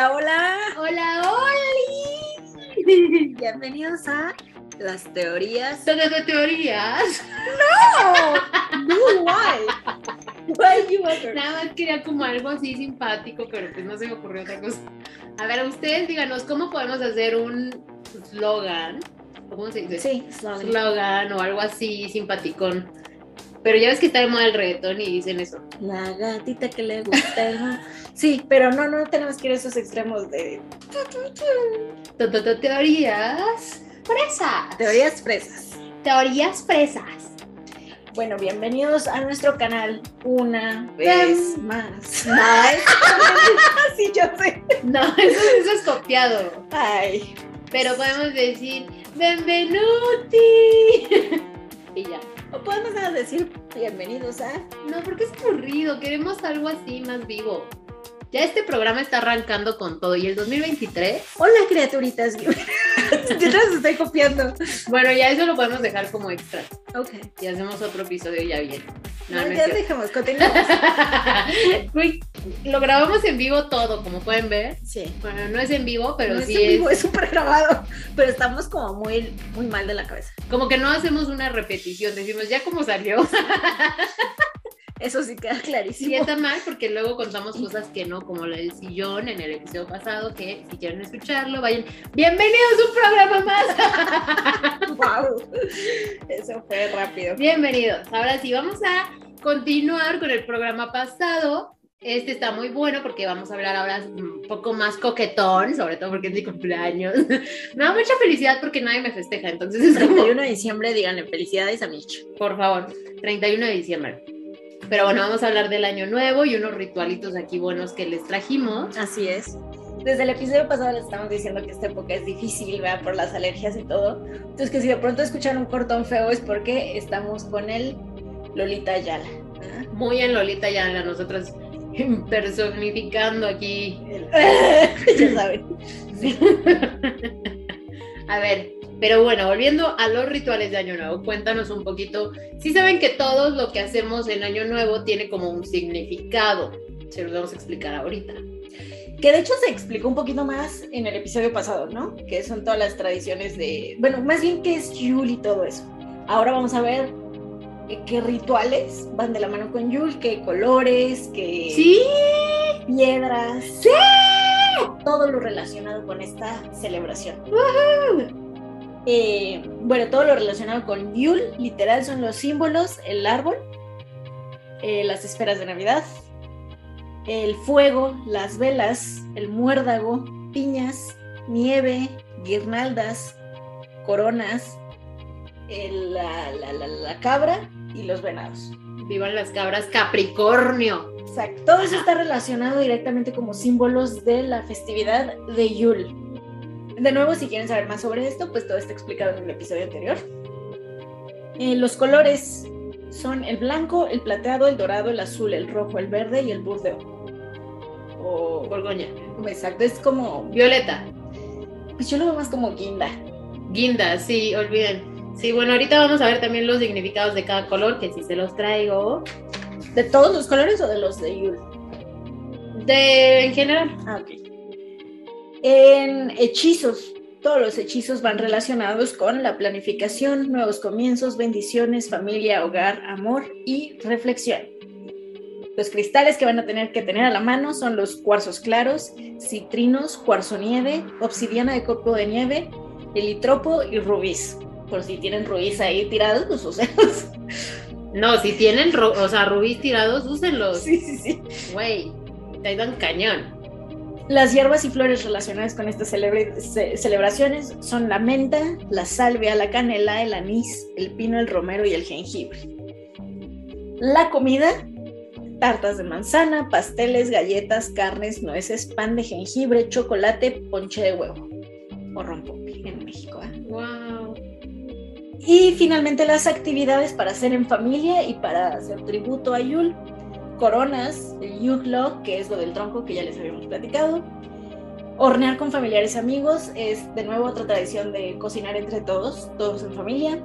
Hola, hola. Hola, hola. Bienvenidos a las teorías. ¿Son de teorías? No, no, why? Why you ever? Nada más quería como algo así simpático, pero pues no se me ocurrió otra cosa. A ver, ustedes díganos, ¿cómo podemos hacer un slogan? ¿Cómo se dice? Sí, slogan. Slogan o algo así simpaticón. Pero ya ves que está de moda el reggaetón y dicen eso. La gatita que le gusta. ¿no? Sí, pero no, no tenemos que ir a esos extremos de Teorías fresas. teorías fresas. Teorías fresas. Bueno, bienvenidos a nuestro canal una vez. Más. sí, yo sé. No, eso, eso es copiado. Ay, Pero podemos decir, benvenuti. y ya. O podemos nada decir bienvenidos a. No, porque es aburrido. Queremos algo así más vivo. Ya este programa está arrancando con todo. Y el 2023, Hola, criaturitas. yo las estoy copiando. bueno, ya eso lo podemos dejar como extra. Ok. Y hacemos otro episodio ya bien. No, No, ya dejamos, continuamos. Uy, lo grabamos en vivo todo, como pueden ver. Sí. Bueno, no es en vivo, pero no es sí en es. vivo, es súper grabado, pero estamos como muy, muy mal de la cabeza. Como que no hacemos una repetición, decimos ya como salió. Eso sí queda Y clarísimo. está mal porque luego contamos cosas que no, como la del sillón en el episodio pasado, que si quieren escucharlo, vayan. Bienvenidos a un programa más. wow. Eso fue rápido. Bienvenidos. Ahora sí, vamos a continuar con el programa pasado. Este está muy bueno porque vamos a hablar ahora un poco más coquetón, sobre todo porque es mi cumpleaños. Me da mucha felicidad porque nadie me festeja, entonces es como, 31 de diciembre, díganle felicidades a Mitch. por favor, 31 de diciembre. Pero bueno, vamos a hablar del año nuevo y unos ritualitos aquí buenos que les trajimos. Así es. Desde el episodio pasado les estamos diciendo que esta época es difícil, ¿verdad? Por las alergias y todo. Entonces que si de pronto escuchan un cortón feo es porque estamos con el Lolita Ayala. ¿ah? Muy en Lolita ya nosotros personificando aquí. ya saben. A ver, pero bueno, volviendo a los rituales de Año Nuevo, cuéntanos un poquito. Sí saben que todo lo que hacemos en Año Nuevo tiene como un significado. Se los vamos a explicar ahorita. Que de hecho se explicó un poquito más en el episodio pasado, ¿no? Que son todas las tradiciones de. Bueno, más bien que es Yule y todo eso. Ahora vamos a ver qué rituales van de la mano con Yule, qué colores, qué Sí, piedras. Todo lo relacionado con esta celebración. Eh, bueno, todo lo relacionado con Yule, literal, son los símbolos, el árbol, eh, las esferas de Navidad, el fuego, las velas, el muérdago, piñas, nieve, guirnaldas, coronas, el- la, la- la- la cabra y los venados. vivan las cabras Capricornio. Exacto. Todo eso está relacionado directamente como símbolos de la festividad de Yule. De nuevo, si quieren saber más sobre esto, pues todo está explicado en el episodio anterior. Eh, los colores son el blanco, el plateado, el dorado, el azul, el rojo, el verde y el burdeo. O, Borgoña. exacto, es como, Violeta. pues yo lo veo más como guinda. Guinda, sí, olviden. Sí, bueno, ahorita vamos a ver también los significados de cada color, que si se los traigo. ¿De todos los colores o de los de Yule? De, en general. Ah, ok. En hechizos, todos los hechizos van relacionados con la planificación, nuevos comienzos, bendiciones, familia, hogar, amor y reflexión. Los cristales que van a tener que tener a la mano son los cuarzos claros, citrinos, cuarzo nieve, obsidiana de copo de nieve, helitropo y rubíes. Por si tienen rubíes ahí tirados, pues úsenlos. No, si tienen, o sea, rubíes tirados, úsenlos. Sí, sí, sí. Güey, te dan cañón. Las hierbas y flores relacionadas con estas ce- celebraciones son la menta, la salvia, la canela, el anís, el pino, el romero y el jengibre. La comida, tartas de manzana, pasteles, galletas, carnes, nueces, pan de jengibre, chocolate, ponche de huevo o rompope en México. ¿eh? Wow. Y finalmente las actividades para hacer en familia y para hacer tributo a Yule. Coronas, el Yule que es lo del tronco que ya les habíamos platicado. Hornear con familiares y amigos es de nuevo otra tradición de cocinar entre todos, todos en familia.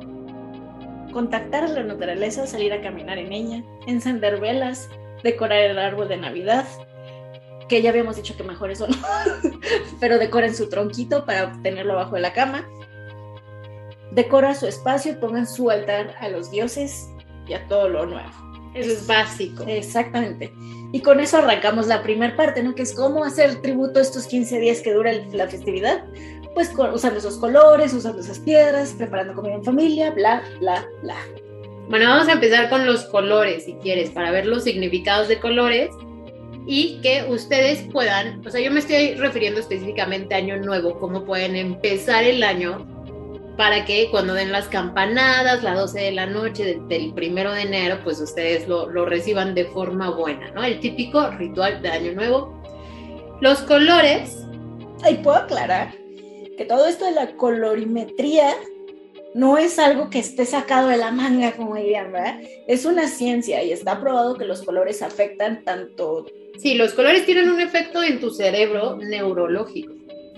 Contactar a la naturaleza, salir a caminar en ella, encender velas, decorar el árbol de Navidad, que ya habíamos dicho que mejor eso no, pero decoren su tronquito para tenerlo abajo de la cama. Decora su espacio y pongan su altar a los dioses y a todo lo nuevo. Eso es básico. Exactamente. Y con eso arrancamos la primera parte, ¿no? Que es cómo hacer tributo estos 15 días que dura la festividad. Pues usando esos colores, usando esas piedras, preparando comida en familia, bla, bla, bla. Bueno, vamos a empezar con los colores, si quieres, para ver los significados de colores y que ustedes puedan, o sea, yo me estoy refiriendo específicamente a Año Nuevo, cómo pueden empezar el año para que cuando den las campanadas, las 12 de la noche del, primero de enero, pues ustedes lo, lo, reciban de forma buena, ¿no? El típico ritual de Año Nuevo. Los colores. Ahí puedo aclarar que todo esto de la colorimetría no es algo que esté sacado de la manga, como dirían, ¿verdad? Es una ciencia y está probado que los colores afectan tanto... Sí, los colores tienen un efecto en tu cerebro neurológico.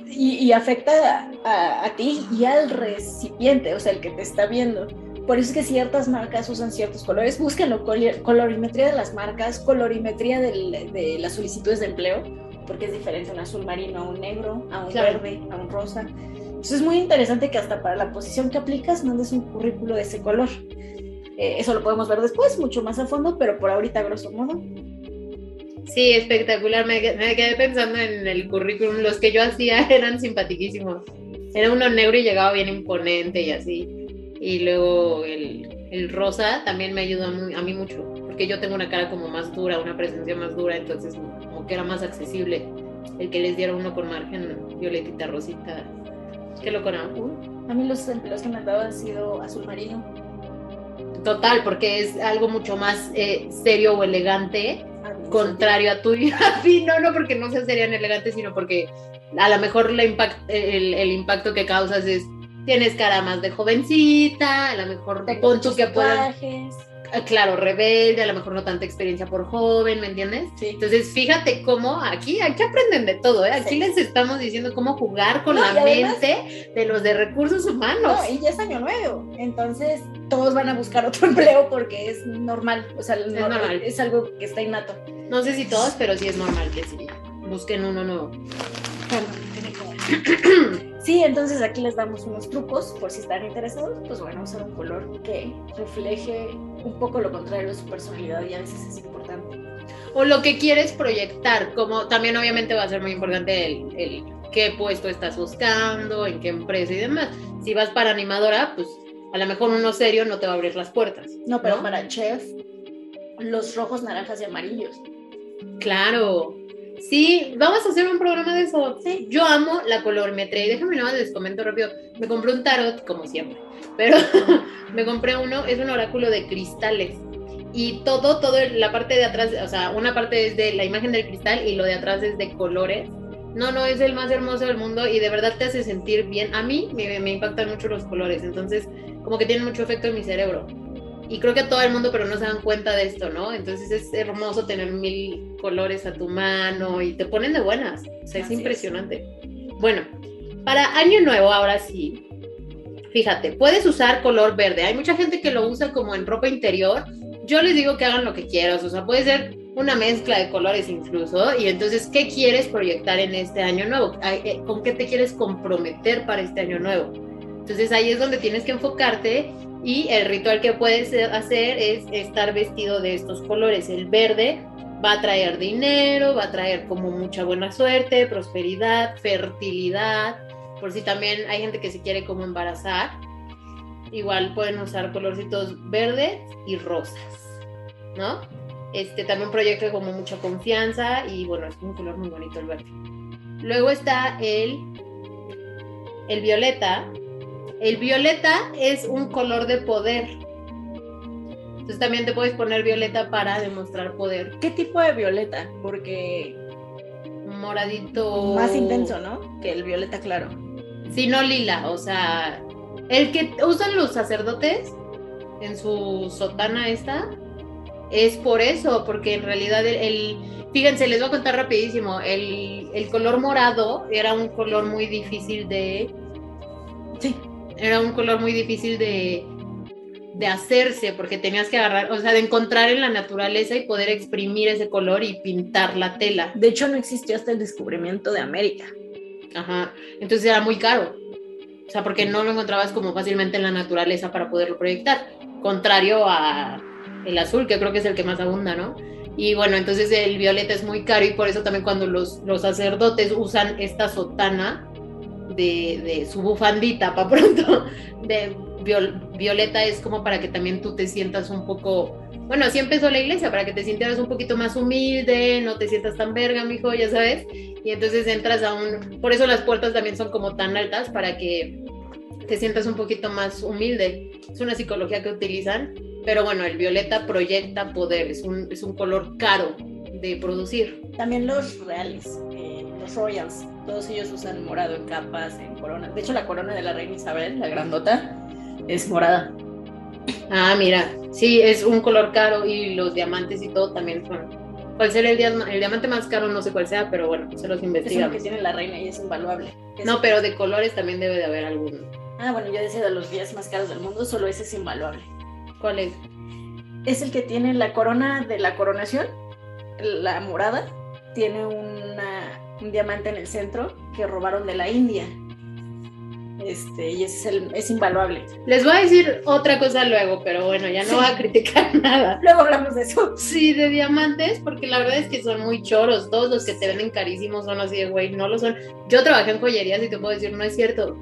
Y, afecta a, ti y al recipiente, o sea, el que te está viendo. Por eso es que ciertas marcas usan ciertos colores. Búsquenlo, colorimetría de las marcas, colorimetría de las solicitudes de empleo, porque es diferente un azul marino a un negro, a un verde, a un rosa. Entonces es muy interesante que hasta para la posición que aplicas mandes un currículo de ese color. Eh, eso lo podemos ver después, mucho más a fondo, pero por ahorita, grosso modo. Sí, espectacular. Me, quedé pensando en el currículum. Los que yo hacía eran simpaticísimos. Era uno negro y llegaba bien imponente y así. Y luego el, el rosa también me ayudó a mí mucho, porque yo tengo una cara como más dura, una presencia más dura, entonces como que era más accesible el que les diera uno con margen violetita, rosita, Qué loco, ¿no? a mí los empleos que me han dado han sido azul marino. Total, porque es algo mucho más eh, serio o elegante, contrario a tuyo. sí, no, no porque no sea serio ni elegante, sino porque a lo mejor la impact, el, el, impacto que causas es, tienes cara más de jovencita, a lo mejor pon tú que puedas Ah, claro, rebelde, a lo mejor no tanta experiencia por joven, ¿me entiendes? Sí. Entonces, fíjate cómo aquí, aquí aprenden de todo, ¿eh? Aquí les estamos diciendo cómo jugar con la mente de los de recursos humanos. No, y ya es año nuevo, entonces todos van a buscar otro empleo porque es normal, o sea, es, normal. es algo que está innato. No sé si todos, pero sí es normal que sí, busquen uno nuevo. Sí, entonces aquí les damos unos trucos por si están interesados. Pues bueno, usar un color que refleje un poco lo contrario de su personalidad y a veces es importante. O lo que quieres proyectar, como también obviamente va a ser muy importante el, qué puesto estás buscando, en qué empresa y demás. Si vas para animadora, pues a lo mejor uno serio no te va a abrir las puertas. No, pero para chef, los rojos, naranjas y amarillos. Claro, Sí, vamos a hacer un programa de eso. Sí. Yo amo la colorimetría y déjame nada les comento rápido. Me compré un tarot, como siempre, pero me compré uno, es un oráculo de cristales. Y todo, todo, la parte de atrás, o sea, una parte es de la imagen del cristal y lo de atrás es de colores. No, no, es el más hermoso del mundo y de verdad te hace sentir bien. A mí me, me impactan mucho los colores, entonces como que tienen mucho efecto en mi cerebro y creo que a todo el mundo, pero no se dan cuenta de esto, ¿no? Entonces es hermoso tener mil colores a tu mano y te ponen de buenas. O sea, es impresionante. Bueno, para Año Nuevo, ahora sí, fíjate, puedes usar color verde. Hay mucha gente que lo usa como en ropa interior. Yo les digo que hagan lo que quieras, o sea, puede ser una mezcla de colores incluso. Y entonces, ¿qué quieres proyectar en este año nuevo? Eh, ¿Con qué te quieres comprometer para este año nuevo? Entonces ahí es donde tienes que enfocarte y el ritual que puedes hacer es estar vestido de estos colores. El verde va a traer dinero, va a traer como mucha buena suerte, prosperidad, fertilidad. Por si también hay gente que se quiere como embarazar, igual pueden usar colorcitos verdes y rosas, ¿no? Este también proyecta como mucha confianza y bueno, es un color muy bonito el verde. Luego está el, el violeta, el violeta es un color de poder. Entonces también te puedes poner violeta para demostrar poder. ¿Qué tipo de violeta? Porque moradito. Más intenso, ¿no? Que el violeta claro. Sí, no lila, o sea, el que usan los sacerdotes en su sotana esta es por eso, porque en realidad el, fíjense, les voy a contar rapidísimo, el, el color morado era un color muy difícil de sí era un color muy difícil de, de hacerse, porque tenías que agarrar, o sea, de encontrar en la naturaleza y poder exprimir ese color y pintar la tela. De hecho, no existió hasta el descubrimiento de América. Ajá, entonces era muy caro. O sea, porque no lo encontrabas como fácilmente en la naturaleza para poderlo proyectar. Contrario a el azul, que creo que es el que más abunda, ¿no? Y bueno, entonces el violeta es muy caro y por eso también cuando los, los sacerdotes usan esta sotana de, su bufandita, para pronto, de violeta es como para que también tú te sientas un poco, bueno, así empezó la iglesia, para que te sintieras un poquito más humilde, no te sientas tan verga, mijo, ya sabes, y entonces entras a un, por eso las puertas también son como tan altas, para que te sientas un poquito más humilde. Es una psicología que utilizan, pero bueno, el violeta proyecta poder, es un, es un color caro de producir. También los reales, eh, los royals, todos ellos usan morado en capas, en coronas. De hecho, la corona de la reina Isabel, la grandota, es morada. Ah, mira, sí, es un color caro y los diamantes y todo también son. ¿Cuál será el, el diamante más caro? No sé cuál sea, pero bueno, se los investigamos. Es que tiene la reina y es invaluable. no, pero de colores también debe de haber alguno. Ah, bueno, yo decía de los 10 más caros del mundo, solo ese es invaluable. ¿Cuál es? Es el que tiene la corona de la coronación, la morada, tiene una, un diamante en el centro que robaron de la India este, y es, el, es invaluable. Les voy a decir otra cosa luego, pero bueno, ya no voy a criticar nada. Luego hablamos de eso. Sí, de diamantes, porque la verdad es que son muy choros. Todos los que te venden carísimos son así de, güey, no lo son. Yo trabajé en joyerías y te puedo decir, no es cierto.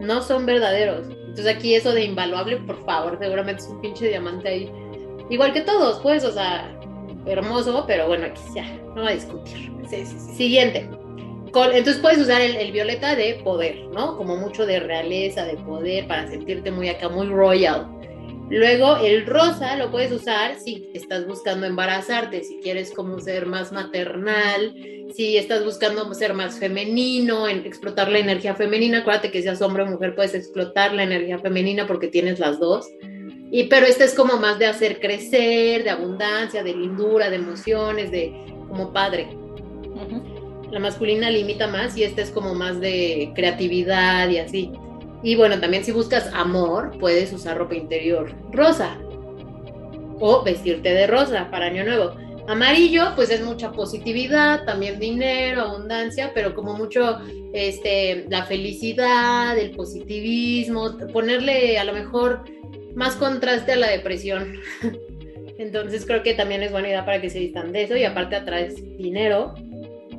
No son verdaderos. Entonces aquí eso de invaluable, por favor, seguramente es un pinche diamante ahí. Igual que todos, pues, o sea, hermoso, pero bueno, aquí ya, no va a discutir. Sí, sí, sí. Siguiente entonces puedes usar el, violeta de poder, ¿no? Como mucho de realeza, de poder, para sentirte muy acá, muy royal. Luego el rosa lo puedes usar si estás buscando embarazarte, si quieres como ser más maternal, si estás buscando ser más femenino, en explotar la energía femenina. Acuérdate que seas hombre o mujer puedes explotar la energía femenina porque tienes las dos. Y pero este es como más de hacer crecer, de abundancia, de lindura, de emociones, de como padre la masculina limita más y esta es como más de creatividad y así. Y bueno, también si buscas amor, puedes usar ropa interior rosa o vestirte de rosa para año nuevo. Amarillo, pues es mucha positividad, también dinero, abundancia, pero como mucho este, la felicidad, el positivismo, ponerle a lo mejor más contraste a la depresión. Entonces creo que también es buena idea para que se vistan de eso y aparte atraes dinero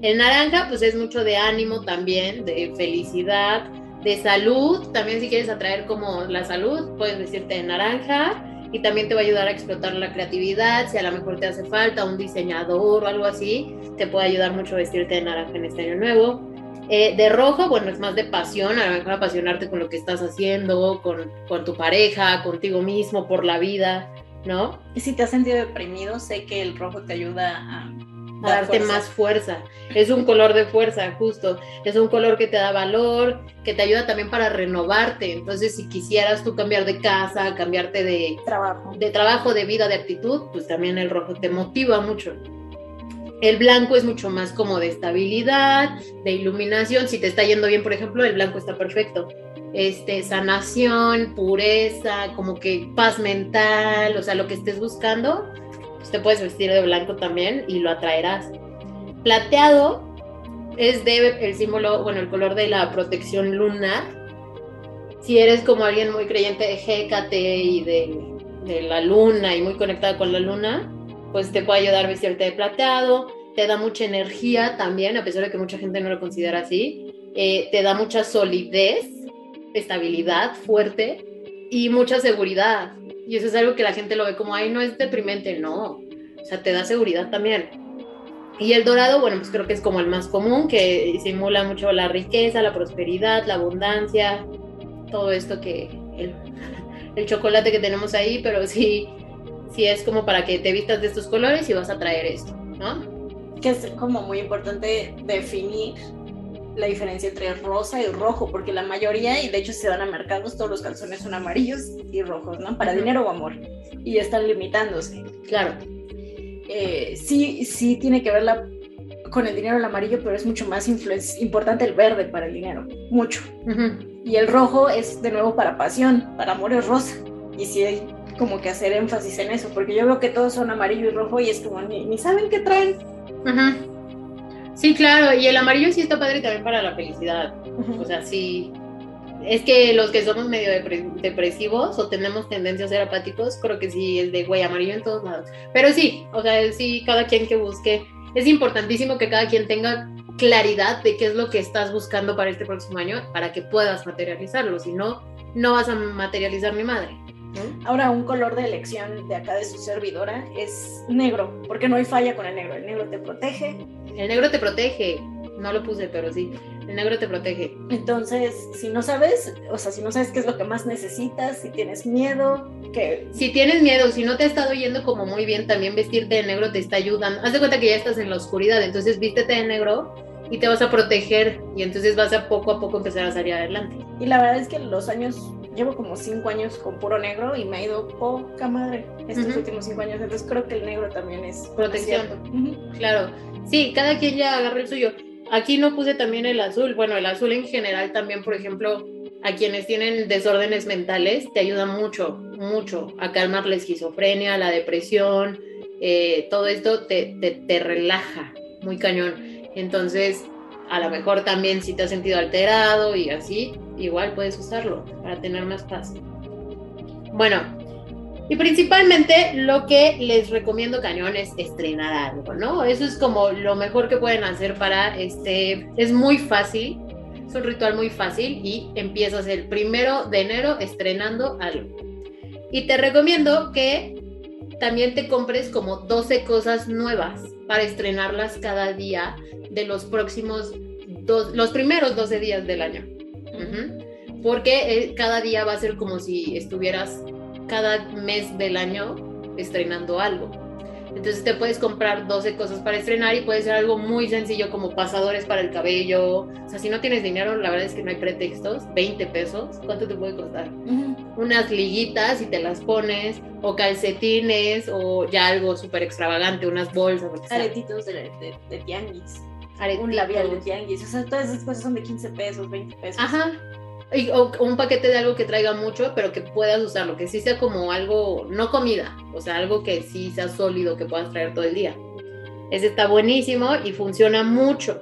el naranja, pues es mucho de ánimo también, de felicidad, de salud. También si quieres atraer como la salud, puedes vestirte de naranja y también te va a ayudar a explotar la creatividad. Si a lo mejor te hace falta un diseñador o algo así, te puede ayudar mucho vestirte de naranja en este año nuevo. Eh, de rojo, bueno, es más de pasión, a lo mejor apasionarte con lo que estás haciendo, con, con tu pareja, contigo mismo, por la vida, ¿no? Y si te has sentido deprimido, sé que el rojo te ayuda a darte más fuerza. Es un color de fuerza, justo. Es un color que te da valor, que te ayuda también para renovarte. Entonces, si quisieras tú cambiar de casa, cambiarte de trabajo, de, trabajo, de vida, de actitud, pues también el rojo te motiva mucho. El blanco es mucho más como de estabilidad, de iluminación. Si te está yendo bien, por ejemplo, el blanco está perfecto. Este, sanación, pureza, como que paz mental, o sea, lo que estés buscando, te puedes vestir de blanco también y lo atraerás. Plateado es de el símbolo, bueno, el color de la protección lunar. Si eres como alguien muy creyente de Hécate y de, de la luna y muy conectada con la luna, pues te puede ayudar a vestirte de plateado. Te da mucha energía también, a pesar de que mucha gente no lo considera así. Eh, te da mucha solidez, estabilidad fuerte y mucha seguridad. Y eso es algo que la gente lo ve como, ay, no es deprimente, no. O sea, te da seguridad también. Y el dorado, bueno, pues creo que es como el más común, que simula mucho la riqueza, la prosperidad, la abundancia, todo esto que el, el chocolate que tenemos ahí, pero sí, sí es como para que te vistas de estos colores y vas a traer esto, ¿no? Que es como muy importante definir la diferencia entre rosa y rojo, porque la mayoría, y de hecho se van a mercados, todos los calzones son amarillos y rojos, ¿no? Para dinero o amor. Y están limitándose. Claro. Eh, sí, sí tiene que ver con el dinero el amarillo, pero es mucho más importante el verde para el dinero. Mucho. Y el rojo es de nuevo para pasión, para amor es rosa. Y si como que hacer énfasis en eso, porque yo veo que todos son amarillo y rojo y es como ni, saben qué traen. Sí, claro, y el amarillo sí está padre también para la felicidad. O sea, sí. Es que los que somos medio depresivos o tenemos tendencia a ser apáticos, creo que sí, el de güey amarillo en todos lados. Pero sí, o sea, sí, cada quien que busque. Es importantísimo que cada quien tenga claridad de qué es lo que estás buscando para este próximo año para que puedas materializarlo. Si no, no vas a materializar mi madre. Ahora, un color de elección de acá de su servidora es negro, porque no hay falla con el negro. El negro te protege. El negro te protege. No lo puse, pero sí. El negro te protege. Entonces, si no sabes, o sea, si no sabes qué es lo que más necesitas, si tienes miedo, que... Si tienes miedo, si no te ha estado yendo como muy bien, también vestirte de negro te está ayudando. Haz de cuenta que ya estás en la oscuridad, entonces vístete de negro y te vas a proteger y entonces vas a poco a poco empezar a salir adelante. Y la verdad es que los años, llevo como cinco años con puro negro y me ha ido poca madre estos últimos cinco años, entonces creo que el negro también es protección. Claro, sí, cada quien ya agarra el suyo. Aquí no puse también el azul, bueno, el azul en general también, por ejemplo, a quienes tienen desórdenes mentales, te ayuda mucho, mucho a calmar la esquizofrenia, la depresión, eh, todo esto te, te, te relaja muy cañón. Entonces, a lo mejor también si te has sentido alterado y así, igual puedes usarlo para tener más paz. Bueno, y principalmente lo que les recomiendo cañón es estrenar algo, ¿no? Eso es como lo mejor que pueden hacer para este, es muy fácil, es un ritual muy fácil y empiezas el primero de enero estrenando algo. Y te recomiendo que también te compres como 12 cosas nuevas para estrenarlas cada día de los próximos dos, los primeros 12 días del año. Porque eh, cada día va a ser como si estuvieras cada mes del año estrenando algo. Entonces te puedes comprar 12 cosas para estrenar y puede ser algo muy sencillo como pasadores para el cabello. O sea, si no tienes dinero, la verdad es que no hay pretextos. 20 pesos, ¿cuánto te puede costar? Unas liguitas y te las pones, o calcetines, o ya algo súper extravagante, unas bolsas. Aretitos de, de, tianguis. Un labial de tianguis. O sea, todas esas cosas son de 15 pesos, 20 pesos. Ajá o, un paquete de algo que traiga mucho, pero que puedas usarlo, que sí sea como algo, no comida, o sea, algo que sí sea sólido, que puedas traer todo el día. Ese está buenísimo y funciona mucho.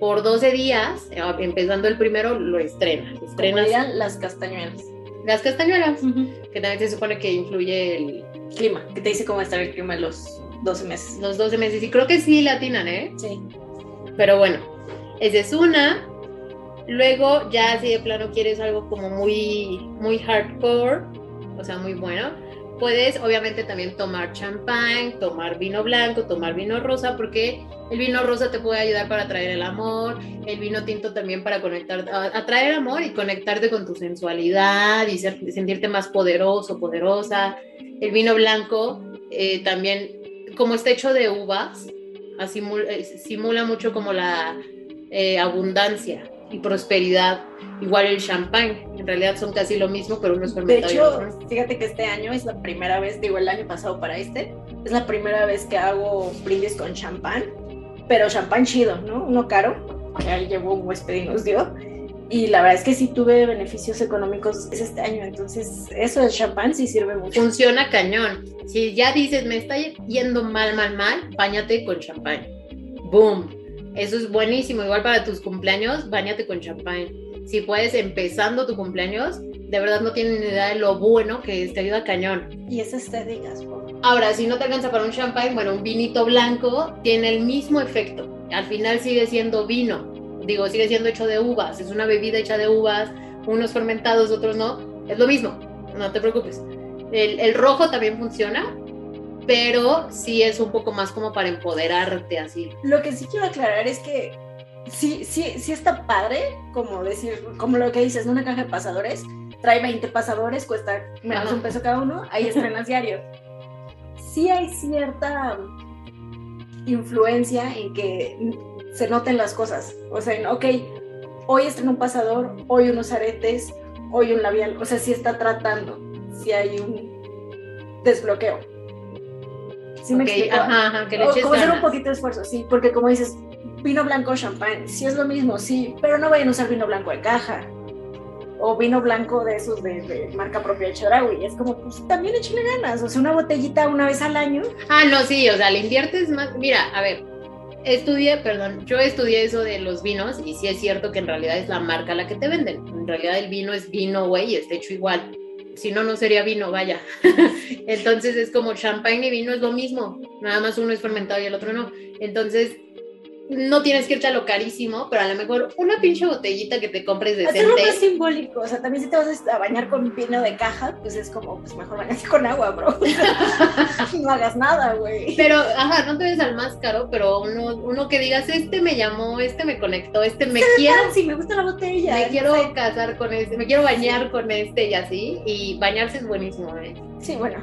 Por 12 días, eh, empezando el primero, lo estrenas. estrenas las castañuelas. Las castañuelas, que también se supone que influye el clima, que te dice cómo va a estar el clima los 12 meses. Los 12 meses, y creo que sí latinan, ¿eh? Sí. Pero bueno, esa es una. Luego ya si de plano quieres algo como muy, muy hardcore, o sea, muy bueno, puedes obviamente también tomar champán, tomar vino blanco, tomar vino rosa, porque el vino rosa te puede ayudar para atraer el amor, el vino tinto también para conectar, atraer amor y conectarte con tu sensualidad y sentirte más poderoso, poderosa. El vino blanco eh, también, como está hecho de uvas, eh, simula mucho como la eh, abundancia y prosperidad. Igual el champán, en realidad son casi lo mismo, pero uno es. De hecho, fíjate que este año es la primera vez, digo el año pasado para este, es la primera vez que hago brindis con champán, pero champán chido, ¿no? Uno caro, que llevó un huésped y nos dio. Y la verdad es que sí tuve beneficios económicos este año, entonces eso del champán sí sirve mucho. Funciona cañón. Si ya dices, me está yendo mal, mal, mal, bañate con champán. Boom eso es buenísimo. Igual para tus cumpleaños, bañate con champán. Si puedes, empezando tu cumpleaños, de verdad no tienen ni idea de lo bueno que es, te ayuda cañón. Y es estética, Ahora, si no te alcanza para un champán, bueno, un vinito blanco tiene el mismo efecto. Al final sigue siendo vino. Digo, sigue siendo hecho de uvas. Es una bebida hecha de uvas, unos fermentados, otros no. Es lo mismo. No te preocupes. El, el rojo también funciona, pero sí es un poco más como para empoderarte así. Lo que sí quiero aclarar es que sí, sí, sí está padre, como decir, como lo que dices, una caja de pasadores, trae 20 pasadores, cuesta menos un peso cada uno, ahí estrenas diario. Sí hay cierta influencia en que se noten las cosas. O sea, ok, hoy estreno un pasador, hoy unos aretes, hoy un labial. O sea, sí está tratando, si hay un desbloqueo. ¿Sí me explico? Ajá, que le eches como hacer un poquito de esfuerzo, sí, porque como dices, vino blanco o champán, sí es lo mismo, sí, pero no vayan a usar vino blanco de caja. O, o vino blanco de esos de, de marca propia de Chedraui. Es como, pues también échale ganas, o sea, una botellita una vez al año. Ah, no, sí, o sea, le inviertes más. Mira, a ver, estudié, perdón, yo estudié eso de los vinos y sí es cierto que en realidad es la marca la que te venden. En realidad el vino es vino, güey, y está hecho igual. Si no, no sería vino, vaya. Entonces es como champagne y vino es lo mismo. Nada más uno es fermentado y el otro no. Entonces no tienes que echarlo carísimo, pero a lo mejor una pinche botellita que te compres decente. Hacerlo más simbólico, o sea, también si te vas a bañar con vino de caja, pues es como, pues mejor bañarse con agua, bro. no hagas nada, güey. Pero, ajá, no te ves al más caro, pero uno, uno que digas, este me llamó, este me conectó, este me quiero. Sí, me gusta la botella. Me quiero casar con este, me quiero bañar con este y así. Y bañarse es buenísimo, ¿eh? Sí, bueno.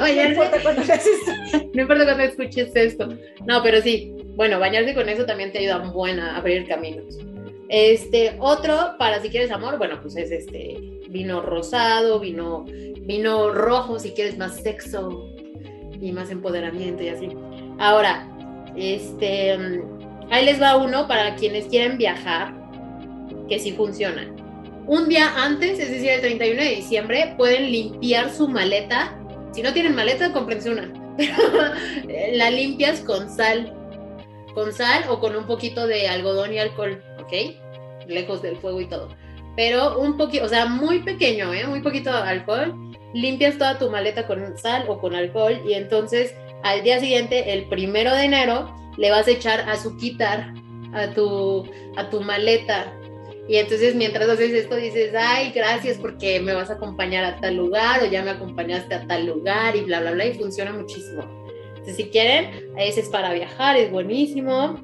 bañarse. No importa cuando hagas esto. No importa cuando escuches esto. No, pero sí, bueno, bañarse con eso también te ayuda buen a abrir caminos. Este, otro, para si quieres amor, bueno, pues es este vino rosado, vino, vino rojo si quieres más sexo y más empoderamiento y así. Ahora, este, ahí les va uno para quienes quieren viajar, que sí funciona. Un día antes, es decir, el 31 de diciembre, pueden limpiar su maleta. Si no tienen maleta, cómprense una. Pero la limpias con sal con sal o con un poquito de algodón y alcohol, ¿ok? Lejos del fuego y todo. Pero un poquito, o sea, muy pequeño, ¿eh? Muy poquito de alcohol. Limpias toda tu maleta con sal o con alcohol y entonces al día siguiente, el primero de enero, le vas a echar azuquitar a tu, a tu maleta. Y entonces mientras haces esto dices, ay, gracias porque me vas a acompañar a tal lugar o ya me acompañaste a tal lugar y bla, bla, bla. Y funciona muchísimo. Entonces, si quieren, ese es para viajar, es buenísimo.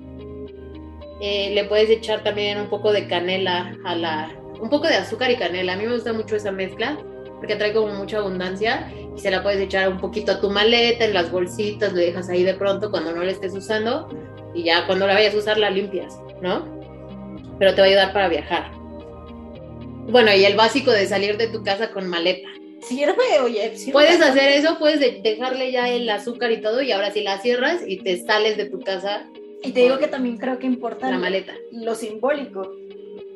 Eh, le puedes echar también un poco de canela a la, un poco de azúcar y canela. A mí me gusta mucho esa mezcla porque trae como mucha abundancia y se la puedes echar un poquito a tu maleta, en las bolsitas, lo dejas ahí de pronto cuando no la estés usando y ya cuando la vayas a usar la limpias, ¿no? Pero te va a ayudar para viajar. Bueno, y el básico de salir de tu casa con maleta. Sirve, oye. sirve Puedes hacer eso, puedes de- dejarle ya el azúcar y todo y ahora sí la cierras y te sales de tu casa Y te digo que también creo que importa la maleta. lo simbólico,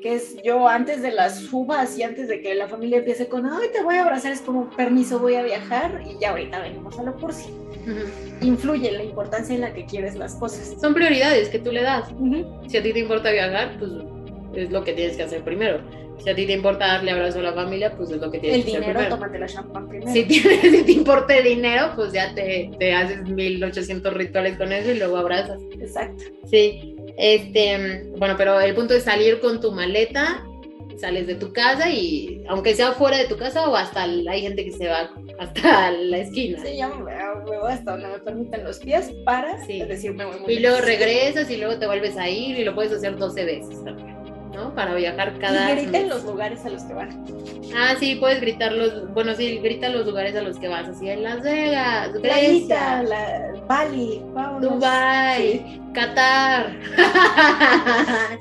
que es yo antes de las uvas y antes de que la familia empiece con, ay, te voy a abrazar, es como, permiso, voy a viajar y ya ahorita venimos a lo cursi. Ujú. Influye la importancia en la que quieres las cosas. Son prioridades que tú le das. Ujú. Si a ti te importa viajar, pues es lo que tienes que hacer primero. Si a ti te importa darle abrazo a la familia, pues es lo que tienes El que hacer dinero, primero. tómate la champán primero. Si, tienes- si te importa el dinero, pues ya te, te haces 1800 rituales con eso y luego abrazas. Exacto. Sí, este, bueno, pero el punto es salir con tu maleta, sales de tu casa y aunque sea fuera de tu casa o hasta el- hay gente que se va hasta la esquina. Sí, ya me, voy hasta donde me permiten los pies para Sí. decirme muy, muy Y luego regresas y luego te vuelves a ir y lo puedes hacer 12 veces también, ¿no? Para viajar cada Y griten los lugares a los que van. Ah, sí, puedes gritar los, bueno, sí, grita los lugares a los que vas, así en Las Vegas, Grecia, la Bali, vámonos. Dubai, Sí. Qatar.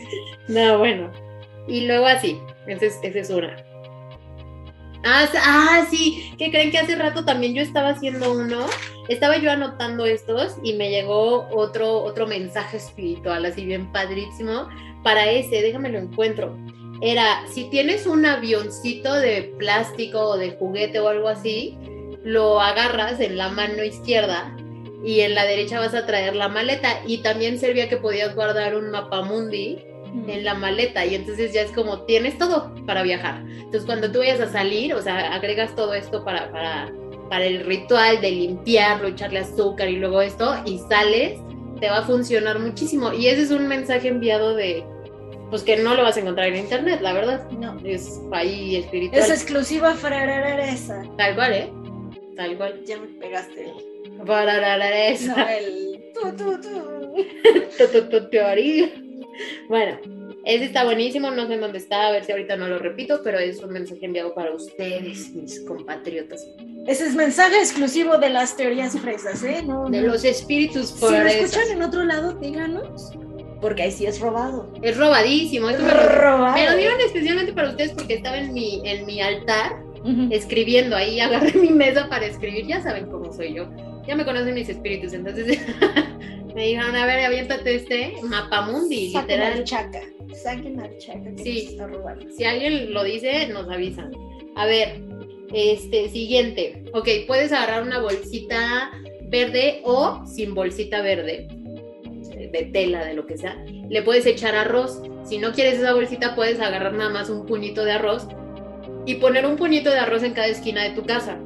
no, bueno. Y luego así, esa es, esa es una. Ah, ah, sí, que creen que hace rato también yo estaba haciendo uno, estaba yo anotando estos y me llegó otro, otro mensaje espiritual, así bien padrísimo, para ese, déjame lo encuentro. Era, si tienes un avioncito de plástico o de juguete o algo así, lo agarras en la mano izquierda y en la derecha vas a traer la maleta y también servía que podías guardar un mapamundi en la maleta y entonces ya es como tienes todo para viajar. Entonces cuando tú vayas a salir, o sea, agregas todo esto para, para, para el ritual de limpiarlo, echarle azúcar y luego esto y sales, te va a funcionar muchísimo. Y ese es un mensaje enviado de, pues que no lo vas a encontrar en internet, la verdad. No. Es ahí espiritual. Es exclusiva frarararesa. Tal cual, ¿eh? Tal cual. Ya me pegaste. Bararararesa. No, el tú, tú. Tu, tu, tu teoría. Bueno, ese está buenísimo, no sé en dónde está, a ver si ahorita no lo repito, pero es un mensaje enviado para ustedes, mis compatriotas. Ese es mensaje exclusivo de las teorías fresas, ¿eh? No, De no. los espíritus Si lo escuchan en otro lado, díganos. Porque ahí sí es robado. Es robadísimo. esto me lo, Robado. me lo dieron especialmente para ustedes porque estaba en mi, en mi altar escribiendo ahí, agarré mi mesa para escribir, ya saben cómo soy yo. Ya me conocen mis espíritus, entonces me dijeron, a ver, aviéntate este mapamundi, literal. chaca. Saquen al chaca que Sí. nos está robando. Si alguien lo dice, nos avisan. A ver, este, siguiente. Ok, puedes agarrar una bolsita verde o sin bolsita verde, de tela, de lo que sea. Le puedes echar arroz. Si no quieres esa bolsita, puedes agarrar nada más un puñito de arroz y poner un puñito de arroz en cada esquina de tu casa.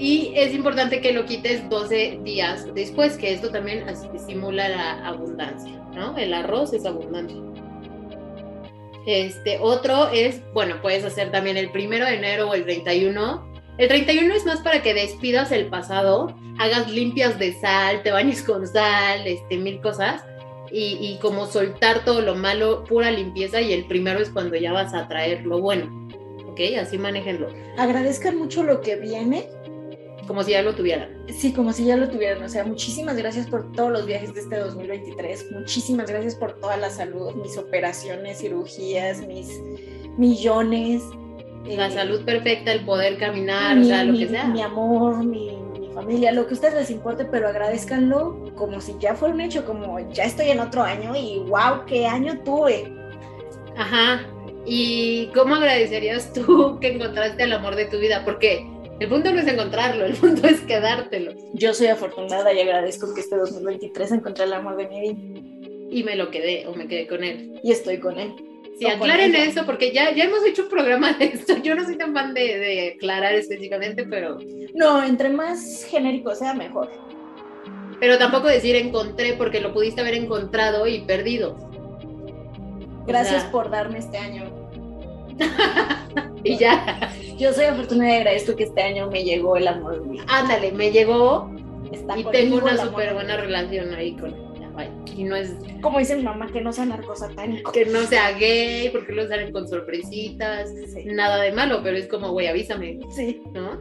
Y es importante que lo quites 12 días después, que esto también estimula la abundancia, ¿no? El arroz es abundancia. Este, otro es, bueno, puedes hacer también el primero de enero o el 31. El 31 es más para que despidas el pasado, hagas limpias de sal, te bañes con sal, este, mil cosas, y, y como soltar todo lo malo, pura limpieza, y el primero es cuando ya vas a traer lo bueno, ¿ok? Así manéjenlo, Agradezcan mucho lo que viene. Como si ya lo tuvieran. Sí, como si ya lo tuvieran. O sea, muchísimas gracias por todos los viajes de este 2023. Muchísimas gracias por toda la salud, mis operaciones, cirugías, mis millones. La eh, salud perfecta, el poder caminar, o mi, sea, lo mi- que sea. mi amor, mi, mi familia, lo que a ustedes les importe, pero agradezcanlo como si ya fuera un hecho, como ya estoy en otro año y wow, qué año tuve. Ajá. ¿Y cómo agradecerías tú que encontraste el amor de tu vida? Porque el punto no es encontrarlo, el punto es quedártelo. Yo soy afortunada y agradezco que este 2023 encontré el amor de mi vida Y me lo quedé o me quedé con él. y estoy con él. Sí, O aclaren eso porque ya, ya hemos hecho un programa de esto. Yo no soy tan fan de, de aclarar específicamente, pero, No, entre más genérico sea, mejor. pero tampoco decir encontré porque lo pudiste haber encontrado y perdido. Gracias sea- por darme este año. Y ya, Yo soy afortunada y agradezco que este año me llegó el amor ándale, me llegó Está y tengo una súper buena relación ahí con ella. vaya. Y no es Como dice mi mamá, que no sea narcosatánico. que no sea gay, porque lo salen con sorpresitas, Sí. nada de malo, pero es como, güey, avísame, Sí. ¿no?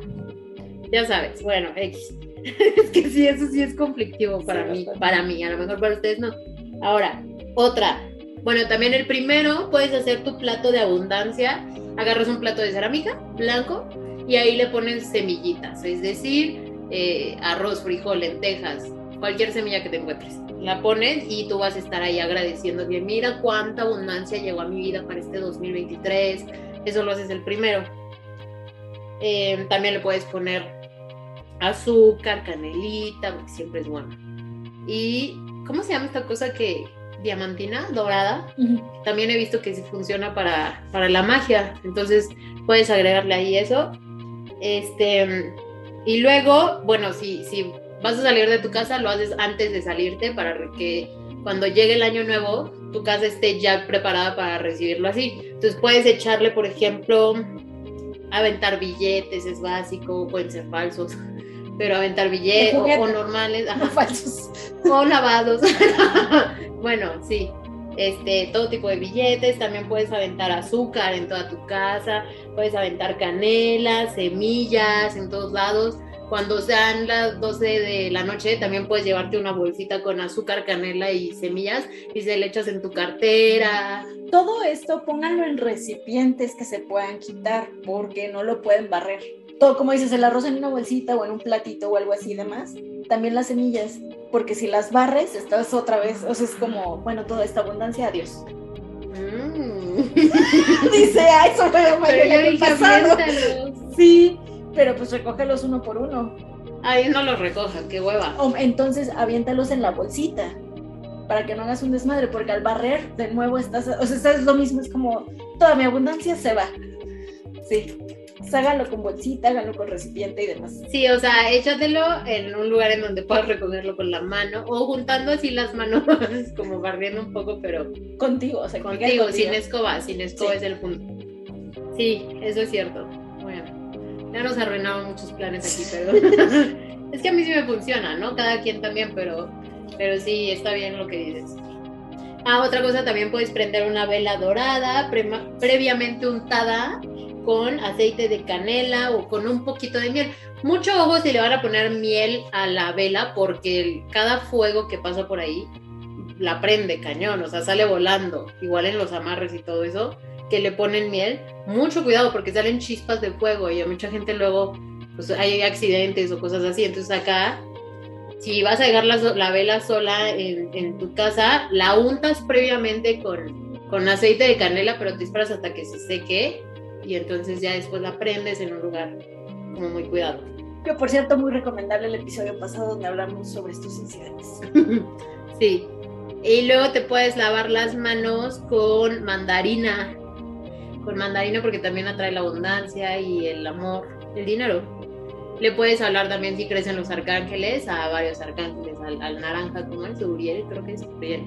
Ya sabes, bueno, X. es que sí, eso sí es conflictivo para Sí, mí, bastante. para mí, a lo mejor para ustedes no. Ahora, otra. Bueno, también el primero, puedes hacer tu plato de abundancia. Agarras un plato de cerámica blanco y ahí le pones semillitas, es decir, eh, arroz, frijol, lentejas, cualquier semilla que te encuentres. La pones y tú vas a estar ahí agradeciendo que mira cuánta abundancia llegó a mi vida para este 2023. Eso lo haces el primero. Eh, también le puedes poner azúcar, canelita, porque siempre es bueno. Y, ¿cómo se llama esta cosa que, diamantina, dorada? También he visto que sí funciona para, para la magia, entonces puedes agregarle ahí eso. Este, y luego, bueno, si, si vas a salir de tu casa, lo haces antes de salirte para que cuando llegue el año nuevo, tu casa esté ya preparada para recibirlo así. Entonces puedes echarle, por ejemplo, aventar billetes, es básico, pueden ser falsos, pero aventar billetes o, normales, ajá, No falsos. o lavados. bueno, sí. Este, todo tipo de billetes, también puedes aventar azúcar en toda tu casa, puedes aventar canela, semillas en todos lados. Cuando sean las 12 de la noche, también puedes llevarte una bolsita con azúcar, canela y semillas y se le echas en tu cartera. Todo esto pónganlo en recipientes que se puedan quitar porque no lo pueden barrer. Todo, como dices, el arroz en una bolsita o en un platito o algo así y demás. También las semillas, porque si las barres, estás otra vez, o sea, es como, bueno, toda esta abundancia, adiós. Mm. Dice, ay, eso fue año dije, pasado. aviéntalos. Sí, pero pues recógelos uno por uno. Ay, no los recojan, qué hueva. O, entonces aviéntalos en la bolsita para que no hagas un desmadre, porque al barrer de nuevo estás, o sea, estás lo mismo, es como toda mi abundancia se va. Sí, Pues hágalo con bolsita, hágalo con recipiente y demás. Sí, o sea, échatelo en un lugar en donde puedas recogerlo con la mano o juntando así las manos, como barriendo un poco, pero Contigo, o sea, contigo, quede sin escoba, sin escoba Sí. es el punto. Sí, eso es cierto. Bueno, ya nos arruinaron muchos planes aquí, pero es que a mí sí me funciona, ¿no? Cada quien también, pero, pero sí, está bien lo que dices. Ah, otra cosa, también puedes prender una vela dorada, previamente untada con aceite de canela o con un poquito de miel. Mucho ojo si le van a poner miel a la vela porque cada fuego que pasa por ahí la prende cañón, o sea, sale volando, igual en los amarres y todo eso, que le ponen miel. Mucho cuidado porque salen chispas de fuego y a mucha gente luego pues, hay accidentes o cosas así. Entonces acá si vas a dejar la, vela sola en, tu casa, la untas previamente con, con aceite de canela, pero te esperas hasta que se seque y entonces ya después la prendes en un lugar como muy cuidado. Que por cierto, muy recomendable el episodio pasado donde hablamos sobre estos incidentes. sí. Y luego te puedes lavar las manos con mandarina. Con mandarina porque también atrae la abundancia y el amor, el dinero. Le puedes hablar también si crees en los arcángeles, a varios arcángeles, al, naranja como es, Uriel, creo que es Uriel.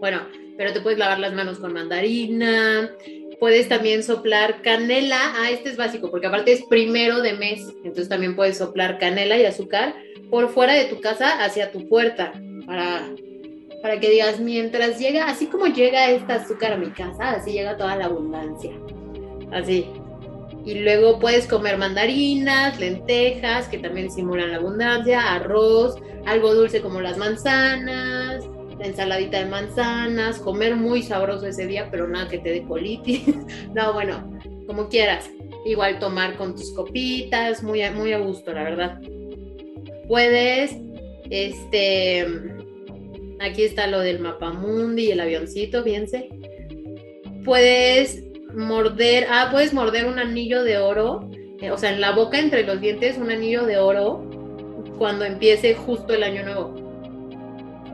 Bueno, pero te puedes lavar las manos con mandarina, puedes también soplar canela, ah, este es básico, porque aparte es primero de mes, entonces también puedes soplar canela y azúcar por fuera de tu casa hacia tu puerta, para, para que digas, mientras llega, así como llega esta azúcar a mi casa, así llega toda la abundancia, así. Y luego puedes comer mandarinas, lentejas, que también simulan la abundancia, arroz, algo dulce como las manzanas, ensaladita de manzanas, comer muy sabroso ese día, pero nada que te dé colitis. no, bueno, como quieras. Igual tomar con tus copitas, muy a, muy a gusto, la verdad. Puedes, este, aquí está lo del mapamundi y el avioncito, fíjense. Puedes morder, ah, puedes morder un anillo de oro, eh, o sea, en la boca entre los dientes, un anillo de oro cuando empiece justo el año nuevo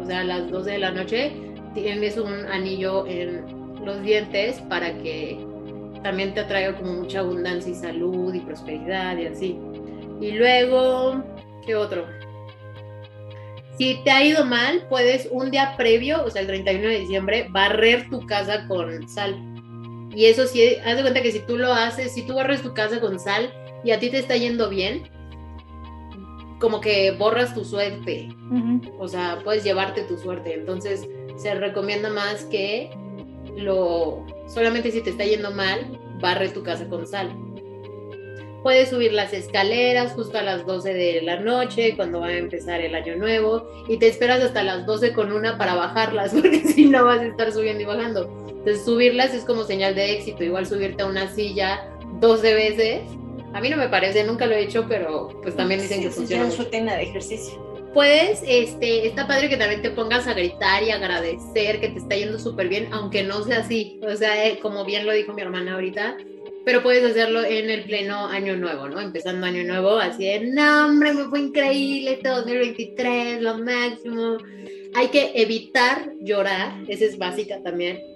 o sea, a las 12 de la noche, tienes un anillo en los dientes para que también te atraiga como mucha abundancia y salud y prosperidad y así. Y luego, ¿qué otro? Si te ha ido mal, puedes un día previo, o sea, el 31 de diciembre, barrer tu casa con sal. Y eso sí, haz de cuenta que si tú lo haces, si tú barres tu casa con sal y a ti te está yendo bien, como que borras tu suerte. O sea, puedes llevarte tu suerte. Entonces, se recomienda más que lo solamente si te está yendo mal, barre tu casa con sal. Puedes subir las escaleras justo a las 12 de la noche, cuando va a empezar el año nuevo, y te esperas hasta las 12 con una para bajarlas, porque si no vas a estar subiendo y bajando. Entonces subirlas es como señal de éxito, igual subirte a una silla 12 veces a mí no me parece, nunca lo he hecho, pero pues también dicen que funciona. Es rutina de ejercicio. Puedes, este, está padre que también te pongas a gritar y agradecer que te está yendo súper bien, aunque no sea así. O sea, eh, como bien lo dijo mi hermana ahorita, pero puedes hacerlo en el pleno año nuevo, ¿no? Empezando año nuevo, así de, no, hombre, me fue increíble este 2023, lo máximo. Hay que evitar llorar, esa es básica también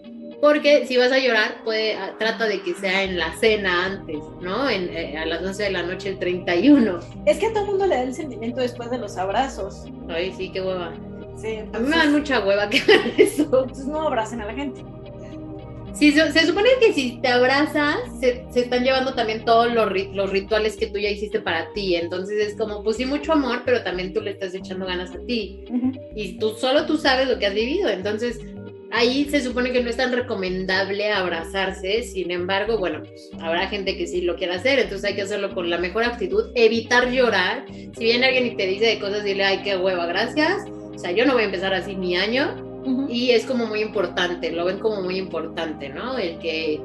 porque si vas a llorar, puede, ah, trata de que sea en la cena antes, ¿no? En, eh, a las 11 de la noche el 31. Es que a todo el mundo le da el sentimiento después de los abrazos. Ay, sí, qué hueva. Sí, a mí me dan mucha hueva que hagan eso. Entonces no abracen a la gente. Sí, se, supone que si te abrazas, se, están llevando también todos los, los, rituales que tú ya hiciste para ti. Entonces es como, pues sí, mucho amor, pero también tú le estás echando ganas a ti. Y tú solo tú sabes lo que has vivido. Entonces, ahí se supone que no es tan recomendable abrazarse, sin embargo, bueno, pues habrá gente que sí lo quiera hacer, entonces hay que hacerlo con la mejor actitud, evitar llorar. Si viene alguien y te dice de cosas, dile, ay, qué hueva, gracias. O sea, yo no voy a empezar así mi año y es como muy importante, lo ven como muy importante, ¿no? El que...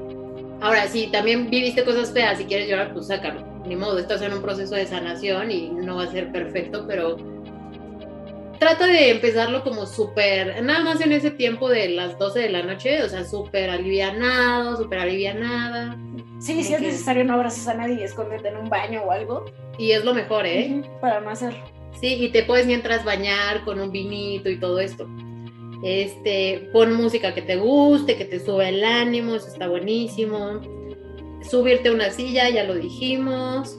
Ahora, si también viviste cosas feas y quieres llorar, pues sácalo. Ni modo, estás en un proceso de sanación y no va a ser perfecto, pero trata de empezarlo como súper, nada más en ese tiempo de las 12 de la noche, o sea, súper alivianado, súper alivianada. Sí, si es necesario no abrazas a nadie y esconderte en un baño o algo. Y es lo mejor, ¿eh? para no hacerlo. Sí, y te puedes mientras bañar con un vinito y todo esto. Este, pon música que te guste, que te suba el ánimo, eso está buenísimo. Subirte a una silla, ya lo dijimos.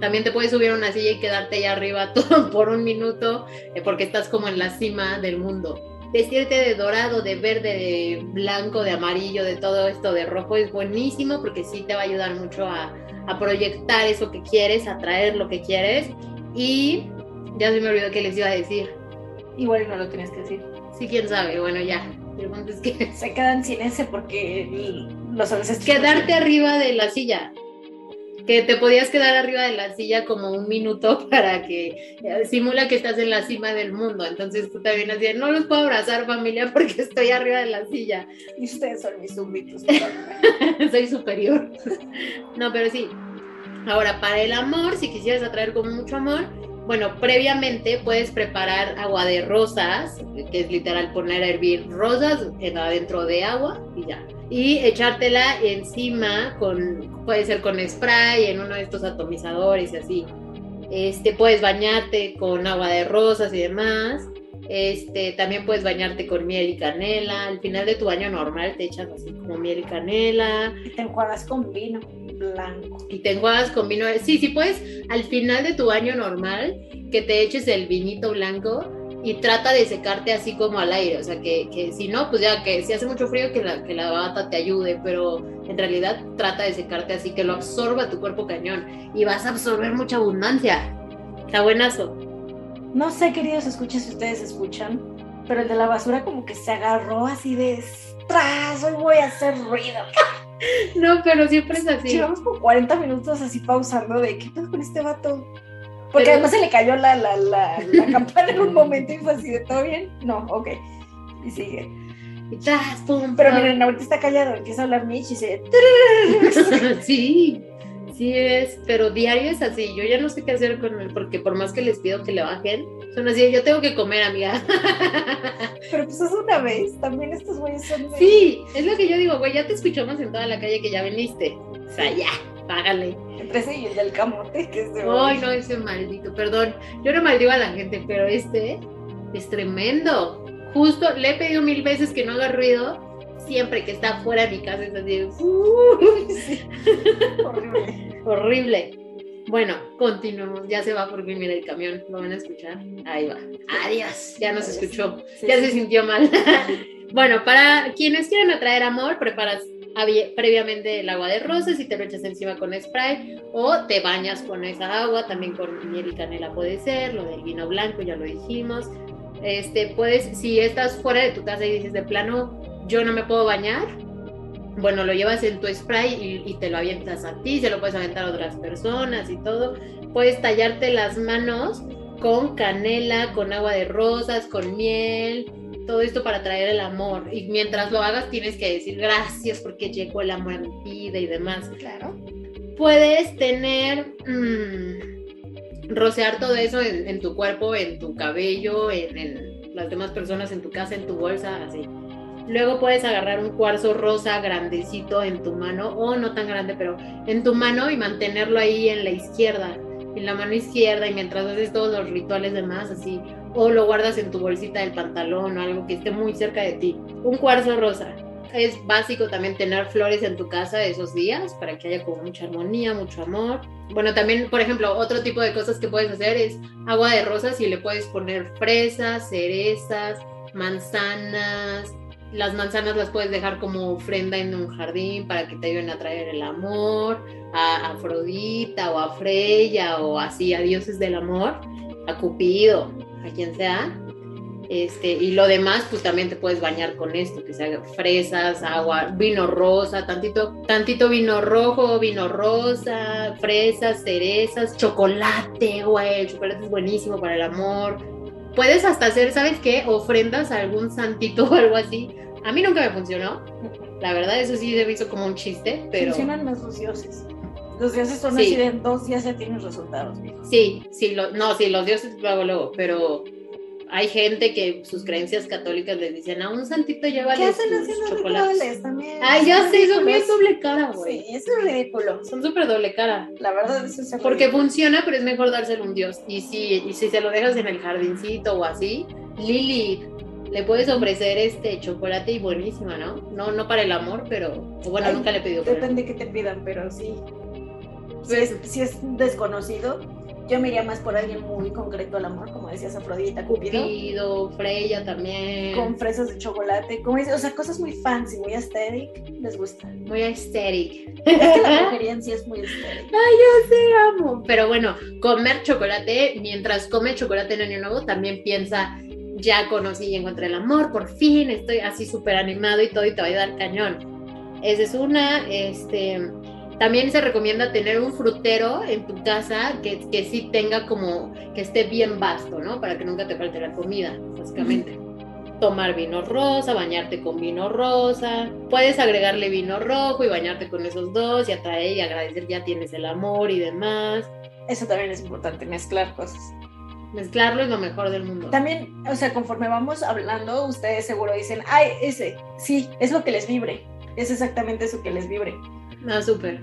También te puedes subir a una silla y quedarte ahí arriba todo por un minuto eh, porque estás como en la cima del mundo. Vestirte de dorado, de verde, de blanco, de amarillo, de todo esto de rojo es buenísimo porque sí te va a ayudar mucho a, proyectar eso que quieres, a traer lo que quieres. Y ya se me olvidó que les iba a decir. Igual no lo tienes que decir. Sí, quién sabe. Bueno, ya. Es que... Se quedan sin ese porque los Quedarte arriba de la silla que te podías quedar arriba de la silla como un minuto para que eh, simula que estás en la cima del mundo. Entonces tú también así, no los puedo abrazar familia porque estoy arriba de la silla. Y ustedes son mis súbditos. Soy superior. no, pero sí. Ahora, para el amor, si quisieras atraer con mucho amor, bueno, previamente puedes preparar agua de rosas, que es literal poner a hervir rosas adentro de agua y ya. Y echártela encima con, puede ser con spray, en uno de estos atomizadores y así. Este, puedes bañarte con agua de rosas y demás. Este, también puedes bañarte con miel y canela. Al final de tu baño normal te echas así como miel y canela. Y te enjuagas con vino blanco. Y te enjuagas con vino. Sí, sí puedes al final de tu baño normal que te eches el vinito blanco y trata de secarte así como al aire. O sea, que, que si no, pues ya que si hace mucho frío que la, que la bata te ayude, pero en realidad trata de secarte así, que lo absorba tu cuerpo cañón y vas a absorber mucha abundancia. Está buenazo. No sé, queridos escuchas, si ustedes escuchan, pero el de la basura como que se agarró así de tras, hoy voy a hacer ruido. No, pero siempre es así. Llevamos como 40 minutos así pausando de qué pasa con este vato. Porque además se le cayó la, la, la, la campana en un momento y fue así de todo bien. No, ok. Y sigue. Y tras, pum, Pero miren, ahorita está callado, empieza a hablar Mitch y se. sí, sí es, pero diario es así. Yo ya no sé qué hacer con él, porque por más que les pido que le bajen, son así, yo tengo que comer, amiga. Pero pues es una vez, también estos güeyes son de. Sí, es lo que yo digo, güey, ya te escuchamos en toda la calle que ya veniste. O sea, ya, págale. Entre ese y el del camote, que es de. Ay, no, ese maldito, perdón. Yo no maldigo a la gente, pero este es tremendo. Justo le he pedido mil veces que no haga ruido. Siempre que está fuera de mi casa es así. "Uh". Sí. Horrible. Horrible. Bueno, continuemos. Ya se va por mira el camión. ¿Lo van a escuchar? Ahí va. Adiós. Ya nos escuchó. Sí, Ya sí. se sintió mal. bueno, para quienes quieren atraer amor, preparas previamente el agua de rosas y te lo echas encima con spray o te bañas con esa agua, también con miel y canela puede ser, lo del vino blanco ya lo dijimos. Este, puedes, si estás fuera de tu casa y dices de plano, yo no me puedo bañar, bueno, lo llevas en tu spray y, y te lo avientas a ti, se lo puedes aventar a otras personas y todo. Puedes tallarte las manos con canela, con agua de rosas, con miel, todo esto para traer el amor. Y mientras lo hagas tienes que decir gracias porque llegó el amor a mi vida y demás. Claro. Puedes tener, mm, rocear todo eso en, en tu cuerpo, en tu cabello, en, en las demás personas, en tu casa, en tu bolsa, así. Luego puedes agarrar un cuarzo rosa grandecito en tu mano, o no tan grande, pero en tu mano y mantenerlo ahí en la izquierda, en la mano izquierda, y mientras haces todos los rituales demás, así, o lo guardas en tu bolsita del pantalón o algo que esté muy cerca de ti. Un cuarzo rosa. Es básico también tener flores en tu casa esos días para que haya como mucha armonía, mucho amor. Bueno, también, por ejemplo, otro tipo de cosas que puedes hacer es agua de rosas y le puedes poner fresas, cerezas, manzanas, las manzanas las puedes dejar como ofrenda en un jardín para que te ayuden a traer el amor, a Afrodita o a Freya o así, a dioses del amor, a Cupido, a quien sea. Este, y lo demás, pues también te puedes bañar con esto, que sea fresas, agua, vino rosa, tantito, tantito vino rojo, vino rosa, fresas, cerezas, chocolate, güey, el chocolate es buenísimo para el amor. Puedes hasta hacer, ¿sabes qué? Ofrendas a algún santito o algo así. A mí nunca me funcionó. La verdad, eso sí se me hizo como un chiste, pero... Funcionan más los dioses. Los dioses son Sí. así de en dos días ya tienes resultados. mijo. Sí, sí, lo, no, sí, los dioses luego, luego, pero hay gente que sus creencias católicas les dicen, a un santito lleva ¿Qué hacen haciendo rituales también? Ay, ya sé, son bien doble cara, güey. Sí, eso es ridículo. Son súper doble cara. La verdad, eso es Porque ridículo. funciona, pero es mejor dárselo a un dios. Y si, y si se lo dejas en el jardincito o así, Lili, le puedes ofrecer este chocolate y buenísima, ¿no? No, no para el amor, pero bueno, Ay, nunca le he pedido. Depende que te pidan, pero sí. Si Pues- es, si es desconocido, yo me iría más por alguien muy concreto al amor, como decías, Afrodita, Cupido, Cupido, Freya también. con fresas de chocolate, como dices, o sea, cosas muy fancy, muy aesthetic, les gusta. Muy aesthetic. Es que la brujería en sí es muy aesthetic. Te amo. Pero bueno, comer chocolate, mientras come chocolate en año nuevo, también piensa, ya conocí y encontré el amor, por fin estoy así súper animado y todo y te va a ayudar cañón. Esa es una, este, también se recomienda tener un frutero en tu casa que, que sí tenga como, que esté bien vasto, ¿no? Para que nunca te falte la comida, básicamente. Tomar vino rosa, bañarte con vino rosa, puedes agregarle vino rojo y bañarte con esos dos y atraer y agradecer ya tienes el amor y demás. Eso también es importante, mezclar cosas. Mezclarlo es lo mejor del mundo. También, o sea, conforme vamos hablando, ustedes seguro dicen, ay, ese, sí, es lo que les vibre. Es exactamente eso que les vibre. Ah, súper.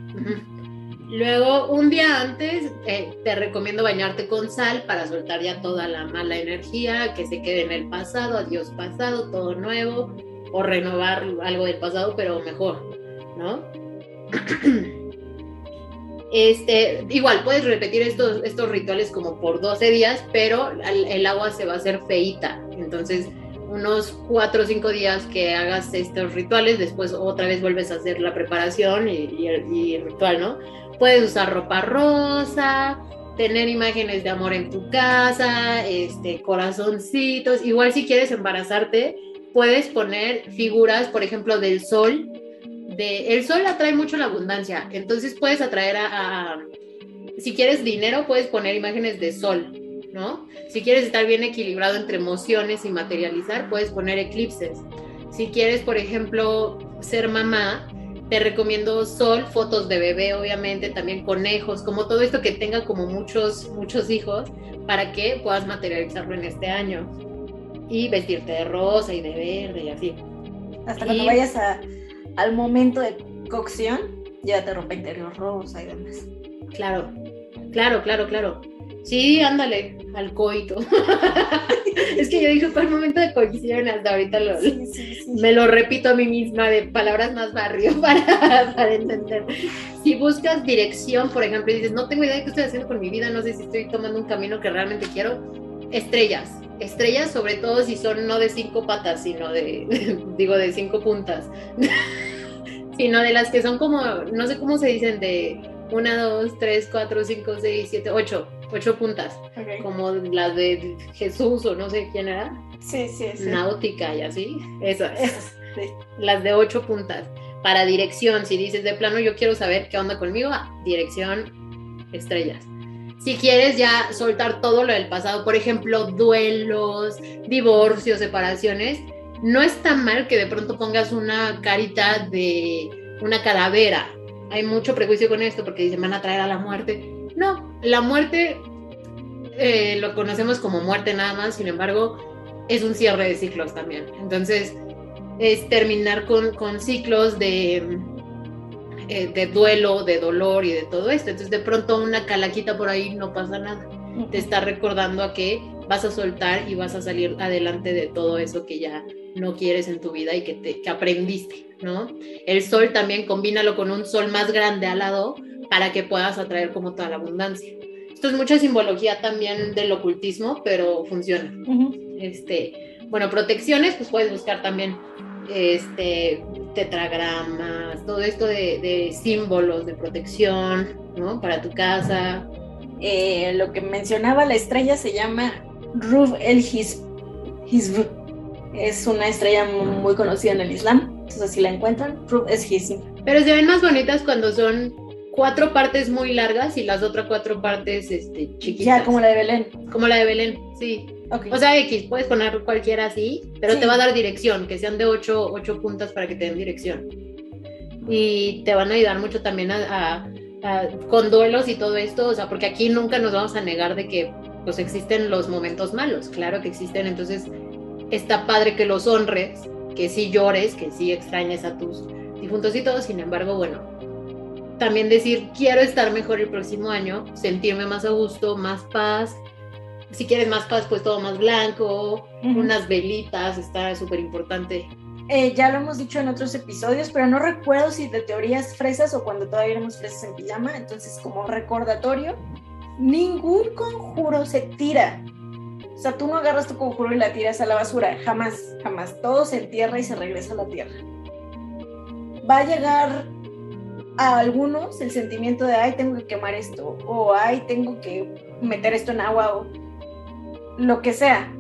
Luego, un día antes, eh, te recomiendo bañarte con sal para soltar ya toda la mala energía que se quede en el pasado, adiós pasado, todo nuevo, o renovar algo del pasado, pero mejor, ¿no? Este, igual puedes repetir estos, estos rituales como por 12 días, pero el, agua se va a hacer feita. Entonces, unos 4 o 5 días que hagas estos rituales, después otra vez vuelves a hacer la preparación y, el ritual, ¿no? Puedes usar ropa rosa, tener imágenes de amor en tu casa, este, corazoncitos. Igual si quieres embarazarte, puedes poner figuras, por ejemplo, del sol el sol atrae mucho la abundancia, entonces puedes atraer a, si quieres dinero, puedes poner imágenes de sol, ¿no? Si quieres estar bien equilibrado entre emociones y materializar, puedes poner eclipses. Si quieres, por ejemplo, ser mamá, te recomiendo sol, fotos de bebé, obviamente, también conejos, como todo esto que tenga como muchos, muchos hijos, para que puedas materializarlo en este año. Y vestirte de rosa y de verde y así. Hasta cuando vayas a al momento de cocción ya te rompe interior rosa y demás. Claro, claro, claro, claro. Sí, ándale, al coito. es que yo dije, fue el momento de cocción, hasta ahorita lo, me lo repito a mí misma de palabras más barrio para, para entender. Si buscas dirección, por ejemplo, y dices, no tengo idea de qué estoy haciendo con mi vida, no sé si estoy tomando un camino que realmente quiero, estrellas. Estrellas, sobre todo si son no de cinco patas, sino de, digo, de cinco puntas. sino de las que son como, no sé cómo se dicen, de una, dos, tres, cuatro, cinco, seis, siete, ocho, ocho puntas. Como las de Jesús o no sé quién era. Sí, sí, sí. Náutica y así. Esas. Las de ocho puntas. Para dirección, si dices de plano, yo quiero saber qué onda conmigo, dirección, estrellas. Si quieres ya soltar todo lo del pasado, por ejemplo, duelos, divorcios, separaciones, no está mal que de pronto pongas una carita de una calavera. Hay mucho prejuicio con esto porque dicen van a traer a la muerte. No, la muerte eh, lo conocemos como muerte nada más, sin embargo, es un cierre de ciclos también. Entonces, es terminar con, con ciclos de, eh, de duelo, de dolor y de todo esto. Entonces, de pronto una calaquita por ahí no pasa nada. Te está recordando a que vas a soltar y vas a salir adelante de todo eso que ya no quieres en tu vida y que, te, que aprendiste, ¿no? El sol también combínalo con un sol más grande al lado para que puedas atraer como toda la abundancia. Esto es mucha simbología también del ocultismo, pero funciona. este, bueno, protecciones, pues puedes buscar también este, tetragramas, todo esto de, símbolos de protección, ¿no? Para tu casa. Eh, lo que mencionaba la estrella se llama Ruf el Hizb es una estrella muy conocida en el Islam. Entonces, si la encuentran, es Hizim. Pero se ven más bonitas cuando son cuatro partes muy largas y las otras cuatro partes este, chiquitas. Ya, como la de Belén. Como la de Belén, sí. O sea, X, puedes poner cualquiera así, pero te va a dar dirección, que sean de ocho, ocho puntas para que te den dirección. Y te van a ayudar mucho también a, con duelos y todo esto, o sea, porque aquí nunca nos vamos a negar de que pues existen los momentos malos, claro que existen, entonces está padre que los honres, que sí llores, que sí extrañes a tus difuntos y todo, sin embargo, bueno, también decir, quiero estar mejor el próximo año, sentirme más a gusto, más paz. Si quieres más paz, pues todo más blanco, unas velitas, está súper importante. Eh, ya lo hemos dicho en otros episodios, pero no recuerdo si de teorías fresas o cuando todavía éramos fresas en pijama, entonces como recordatorio, ningún conjuro se tira o sea, tú no agarras tu conjuro y la tiras a la basura, jamás, jamás. Todo se entierra y se regresa a la tierra. Va a llegar a algunos el sentimiento de, ay, tengo que quemar esto, o ay, tengo que meter esto en agua, o lo que sea.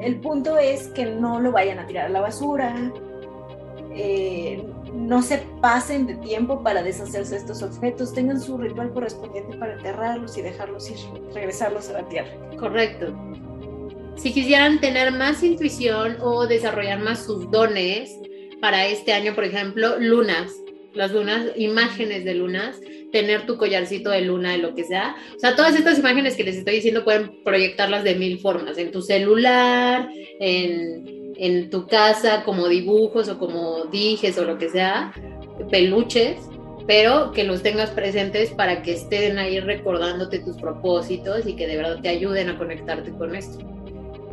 El punto es que no lo vayan a tirar a la basura, eh, no se pasen de tiempo para deshacerse de estos objetos, tengan su ritual correspondiente para enterrarlos y dejarlos ir, regresarlos a la tierra. Correcto. Si quisieran tener más intuición o desarrollar más sus dones para este año, por ejemplo, lunas. Las lunas, imágenes de lunas, tener tu collarcito de luna, de lo que sea. O sea, todas estas imágenes que les estoy diciendo pueden proyectarlas de mil formas, en tu celular, en, en tu casa, como dibujos o como dijes o lo que sea, peluches, pero que los tengas presentes para que estén ahí recordándote tus propósitos y que de verdad te ayuden a conectarte con esto.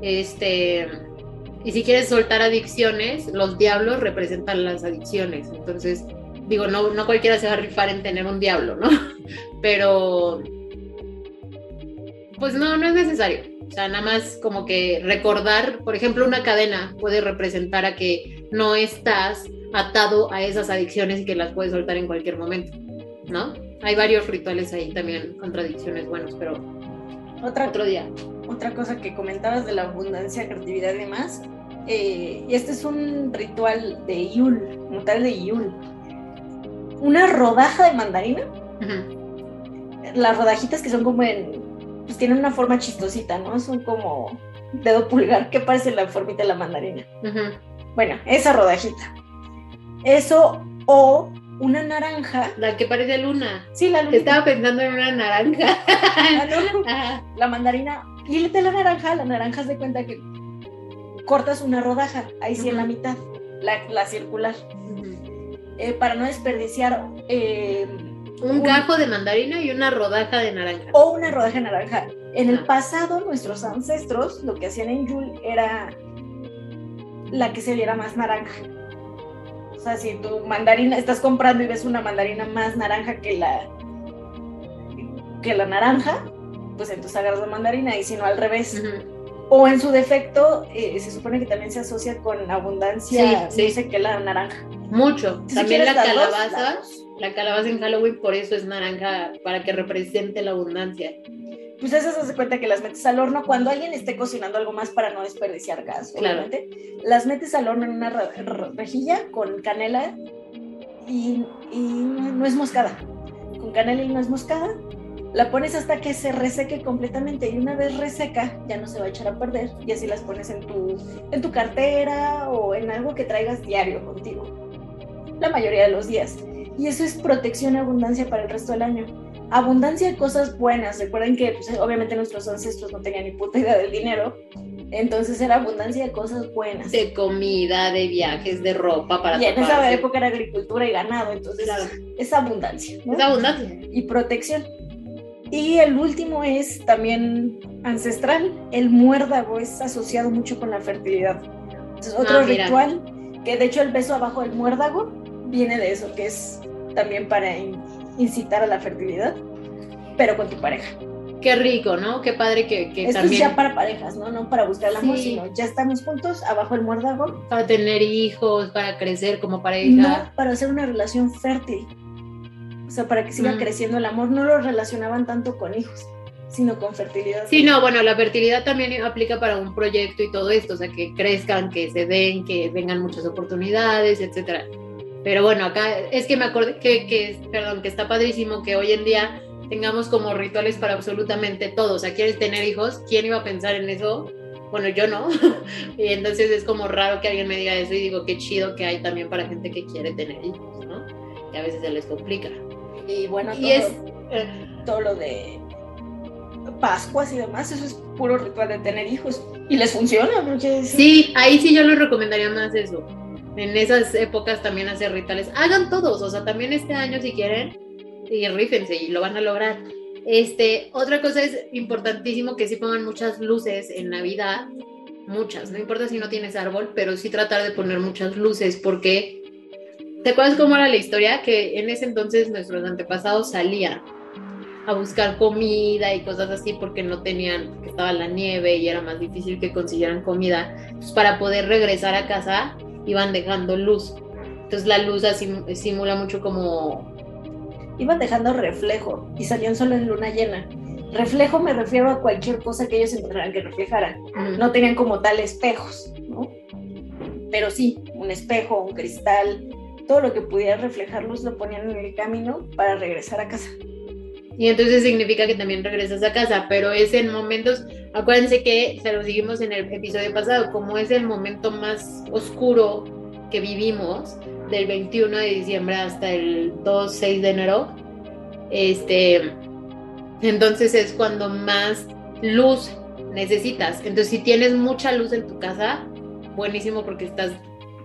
Este, y si quieres soltar adicciones, los diablos representan las adicciones. Entonces, digo, no, no cualquiera se va a rifar en tener un diablo, ¿no? Pero, pues no, no es necesario. O sea, nada más como que recordar, por ejemplo, una cadena puede representar a que no estás atado a esas adicciones y que las puedes soltar en cualquier momento, ¿no? Hay varios rituales ahí también, contradicciones buenos, pero Otra, otro día. otra cosa que comentabas de la abundancia, creatividad y demás, eh, este es un ritual de Yul, como tal de Yul. Una rodaja de mandarina, las rodajitas que son como en, pues tienen una forma chistosita, ¿no? Son como dedo pulgar, que parece la formita de la mandarina. Bueno, esa rodajita. Eso o una naranja. La que parece luna. Sí, la lunita. Estaba pensando en una naranja. Ajá. la mandarina y de la naranja, la naranja de cuenta que cortas una rodaja, ahí sí en la mitad, la, la circular. Eh, para no desperdiciar eh, Un gajo de mandarina y una rodaja de naranja. o una rodaja de naranja. En el Ah. pasado, nuestros ancestros lo que hacían en Yule era la que se viera más naranja. O sea, si tu mandarina, estás comprando y ves una mandarina más naranja que la que la naranja, pues entonces agarras la mandarina y si no al revés. O en su defecto, eh, se supone que también se asocia con abundancia, Sí, sí. no sé qué, la naranja. Mucho. Si También la calabaza. dos. La calabaza en Halloween por eso es naranja, para que represente la abundancia. Pues esas se hace cuenta que las metes al horno cuando alguien esté cocinando algo más para no desperdiciar gas, Claro. obviamente. Las metes al horno en una re- re- rejilla con canela y, y nuez moscada. Con canela y nuez moscada. La pones hasta que se reseque completamente y una vez reseca ya no se va a echar a perder y así las pones en tu, en tu cartera o en algo que traigas diario contigo. La mayoría de los días. Y eso es protección y abundancia para el resto del año abundancia de cosas buenas. Recuerden que pues, obviamente nuestros ancestros no tenían ni puta idea del dinero. Entonces era abundancia de cosas buenas. De comida, de viajes, de ropa para y en esa época era agricultura y ganado. Entonces Claro. es abundancia. ¿no? Es abundancia. Y protección. Y el último es también ancestral. El muérdago es asociado mucho con la fertilidad. Entonces, otro Ah, ritual, que de hecho el beso abajo del muérdago viene de eso, que es también para in- incitar a la fertilidad, pero con tu pareja. Qué rico, ¿no? Qué padre que, que Esto también es ya para parejas, ¿no? No para buscar el amor, Sí. sino ya estamos juntos, abajo el muérdago. para tener hijos, para crecer como No pareja. para hacer una relación fértil. O sea, para que siga Mm. creciendo el amor. No lo relacionaban tanto con hijos, sino con fertilidad. Sí, no, bueno, la fertilidad también aplica para un proyecto y todo esto, o sea, que crezcan, que se den, que vengan muchas oportunidades, etcétera. Pero bueno, acá es que me acordé que, que, perdón, que está padrísimo que hoy en día tengamos como rituales para absolutamente todo. O sea, ¿quieres tener hijos? ¿Quién iba a pensar en eso? Bueno, yo no. y entonces es como raro que alguien me diga eso y digo, qué chido que hay también para gente que quiere tener hijos, ¿no? Que a veces se les complica. Y bueno, todo, Y es... eh, todo lo de Pascuas y demás, eso es puro ritual de tener hijos. Y les funciona, porque. Sí, ahí sí yo les recomendaría más eso. En esas épocas también hacer rituales. Hagan todos, o sea, también este año si quieren, y rífense y lo van a lograr. Este, otra cosa es importantísimo que sí pongan muchas luces en Navidad, muchas, no importa si no tienes árbol, pero sí tratar de poner muchas luces porque ¿te acuerdas cómo era la historia? Que en ese entonces nuestros antepasados salían a buscar comida y cosas así porque no tenían, porque estaba la nieve y era más difícil que consiguieran comida. Entonces, para poder regresar a casa iban dejando luz. Entonces la luz así simula mucho como Iban dejando reflejo y salían solo en luna llena. Reflejo me refiero a cualquier cosa que ellos encontraran que reflejaran. mm, no tenían como tal espejos, ¿no? Pero sí, un espejo, un cristal, todo lo que pudiera reflejarlos lo ponían en el camino para regresar a casa. Y entonces significa que también regresas a casa, pero es en momentos, acuérdense que se lo seguimos en el episodio pasado, como es el momento más oscuro, que que vivimos del 21 de diciembre hasta el 2, 6 de enero, este, entonces es cuando más luz necesitas. Entonces, si tienes mucha luz en tu casa, buenísimo porque estás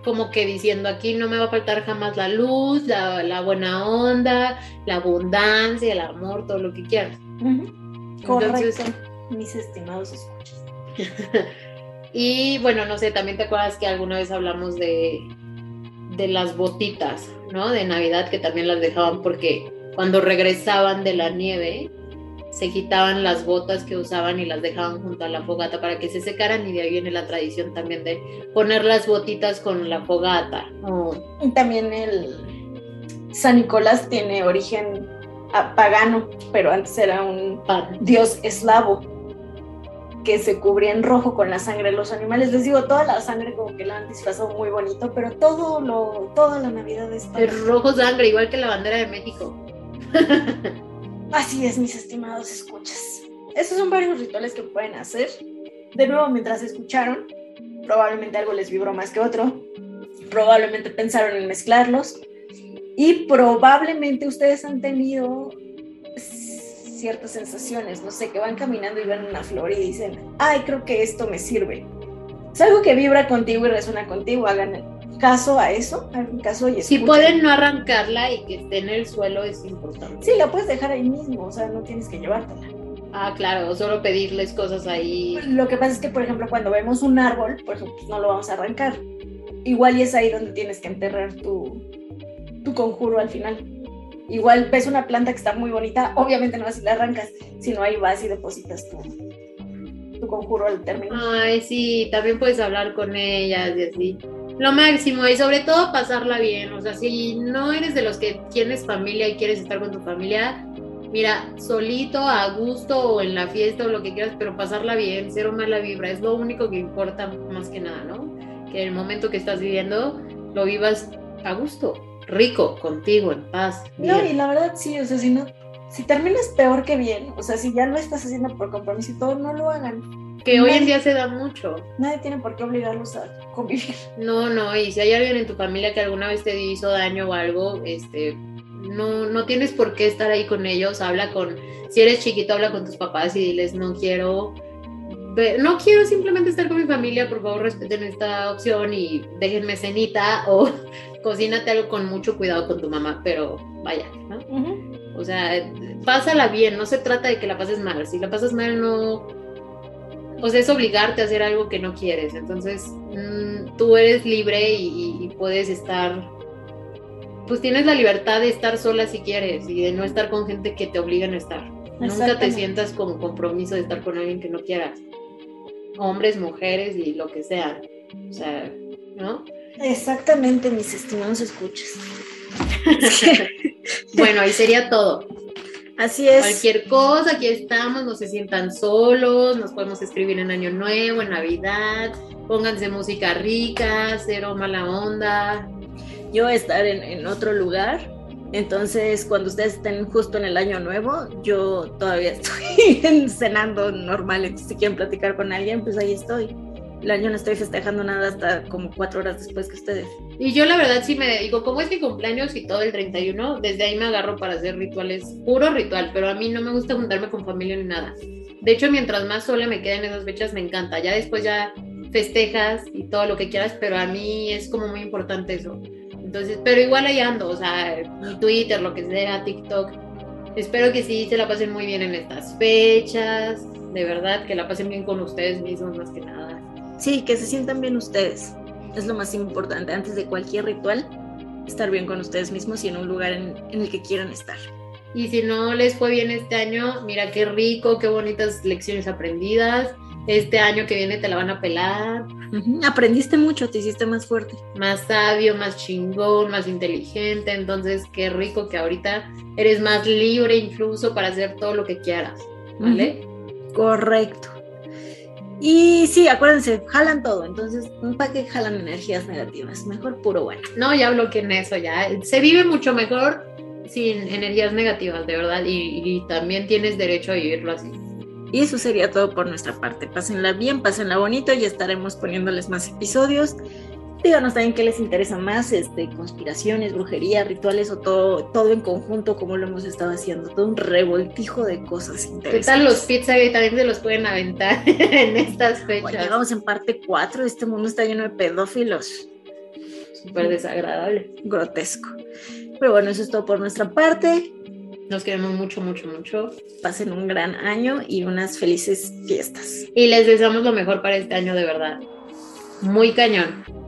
como que diciendo aquí no me va a faltar jamás la luz, la, buena onda, la abundancia, el amor, todo lo que quieras. Correcto, mis estimados escuchas. y bueno, no sé, también te acuerdas que alguna vez hablamos de, de las botitas, ¿no? De Navidad que también las dejaban porque cuando regresaban de la nieve, se quitaban las botas que usaban y las dejaban junto a la fogata para que se secaran y de ahí viene la tradición también de poner las botitas con la fogata. También el San Nicolás tiene origen pagano, pero antes era un dios eslavo que se cubría en rojo con la sangre de los animales. Les digo, toda la sangre como que la han disfrazado muy bonito, pero todo lo, toda la Navidad está... El rojo sangre, igual que la bandera de México. Así es, mis estimados escuchas. Esos son varios rituales que pueden hacer. De nuevo, mientras escucharon, probablemente algo les vibró más que otro. Probablemente pensaron en mezclarlos. Y probablemente ustedes han tenido ciertas sensaciones, no sé, que van caminando y ven una flor y dicen, ay, creo que esto me sirve. Es algo que vibra contigo y resuena contigo, hagan caso a eso, hagan caso y Si pueden no arrancarla y que esté en el suelo es importante. Sí, la puedes dejar ahí mismo, o sea, no tienes que llevártela. Ah, claro, solo pedirles cosas ahí. Lo que pasa es que, por ejemplo, cuando vemos un árbol, por ejemplo, pues no lo vamos a arrancar. Igual y es ahí donde tienes que enterrar tu, tu conjuro al final. Igual ves una planta que está muy bonita, obviamente no vas y la arrancas, sino ahí vas y depositas tu, tu conjuro al término. Ay, sí, también puedes hablar con ellas y así lo máximo y sobre todo pasarla bien. O sea, si no eres de los que tienes familia y quieres estar con tu familia, mira, solito, a gusto o en la fiesta o lo que quieras, pero pasarla bien, cero mala vibra, es lo único que importa más que nada, ¿no? Que el momento que estás viviendo lo vivas a gusto, rico, contigo, en paz. No, y la verdad sí, o sea, si no, si terminas peor que bien, o sea, si ya lo estás haciendo por compromiso y todo, no lo hagan que hoy en día se da mucho. Nadie tiene por qué obligarlos a convivir. No, no, y si hay alguien en tu familia que alguna vez te hizo daño o algo, este, no, no tienes por qué estar ahí con ellos, habla con, si eres chiquito, habla con tus papás y diles, no quiero, no quiero simplemente estar con mi familia, por favor respeten esta opción y déjenme cenita o cocínate algo con mucho cuidado con tu mamá, pero vaya, ¿no? O sea, pásala bien, no se trata de que la pases mal, si la pasas mal no o sea, es obligarte a hacer algo que no quieres. Entonces, mm, tú eres libre y, puedes estar, pues tienes la libertad de estar sola si quieres y de no estar con gente que te obligan a estar. Nunca te sientas con compromiso de estar con alguien que no quieras. Hombres, mujeres y lo que sea. O sea, ¿no? Exactamente, mis estimados escuchas. bueno, ahí sería todo. Así es. Cualquier cosa, aquí estamos, no se sientan solos, nos podemos escribir en Año Nuevo, en Navidad, pónganse música rica, cero mala onda. Yo voy a estar en, otro lugar, entonces cuando ustedes estén justo en el Año Nuevo, yo todavía estoy cenando normal, entonces si quieren platicar con alguien, pues ahí estoy el año no estoy festejando nada hasta como cuatro horas después que ustedes. Y yo la verdad sí me digo, como es mi cumpleaños y todo el 31, desde ahí me agarro para hacer rituales, puro ritual, pero a mí no me gusta juntarme con familia ni nada. De hecho, mientras más sola me quede en esas fechas, me encanta. Ya después ya festejas y todo lo que quieras, pero a mí es como muy importante eso. Entonces, pero igual ahí ando, o sea, mi Twitter, lo que sea, TikTok. Espero que sí se la pasen muy bien en estas fechas, de verdad, que la pasen bien con ustedes mismos más que nada. Sí, que se sientan bien ustedes. Es lo más importante antes de cualquier ritual, estar bien con ustedes mismos y en un lugar en, el que quieran estar. Y si no les fue bien este año, mira qué rico, qué bonitas lecciones aprendidas. Este año que viene te la van a pelar. Aprendiste mucho, te hiciste más fuerte. Más sabio, más chingón, más inteligente. Entonces, qué rico que ahorita eres más libre incluso para hacer todo lo que quieras. ¿Vale? Correcto. Y sí, acuérdense, jalan todo, entonces, ¿para qué jalan energías negativas? Mejor puro bueno. No, ya en eso, ya. Se vive mucho mejor sin energías negativas, de verdad, y, también tienes derecho a vivirlo así. Y eso sería todo por nuestra parte. Pásenla bien, pásenla bonito y estaremos poniéndoles más episodios. Díganos también qué les interesa más, este, conspiraciones, brujería, rituales o todo, todo en conjunto como lo hemos estado haciendo, todo un revoltijo de cosas interesantes. ¿Qué tal los pizza y también se los pueden aventar en estas fechas? Bueno, llegamos en parte 4, este mundo está lleno de pedófilos. Súper desagradable. Grotesco. Pero bueno, eso es todo por nuestra parte. Nos queremos mucho, mucho, mucho. Pasen un gran año y unas felices fiestas. Y les deseamos lo mejor para este año de verdad. Muy cañón.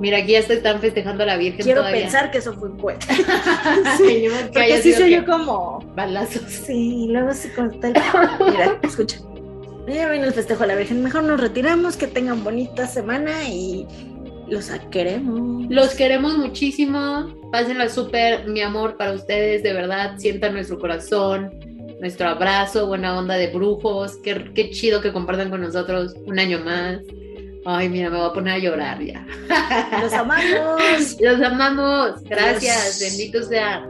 Mira, aquí ya están festejando a la Virgen Quiero todavía. pensar que eso fue un cohete. Señor, que sí sido se oyó como... balazos. Sí, y luego se corta el... Mira, escucha. Ya viene el festejo a la Virgen. Mejor nos retiramos, que tengan bonita semana y los queremos. Los queremos muchísimo. Pásenla súper, mi amor, para ustedes, de verdad. Sientan nuestro corazón, nuestro abrazo, buena onda de brujos. Qué, qué chido que compartan con nosotros un año más. Ay, mira, me voy a poner a llorar ya. Los amamos. Los amamos. Gracias. Dios. Bendito sea.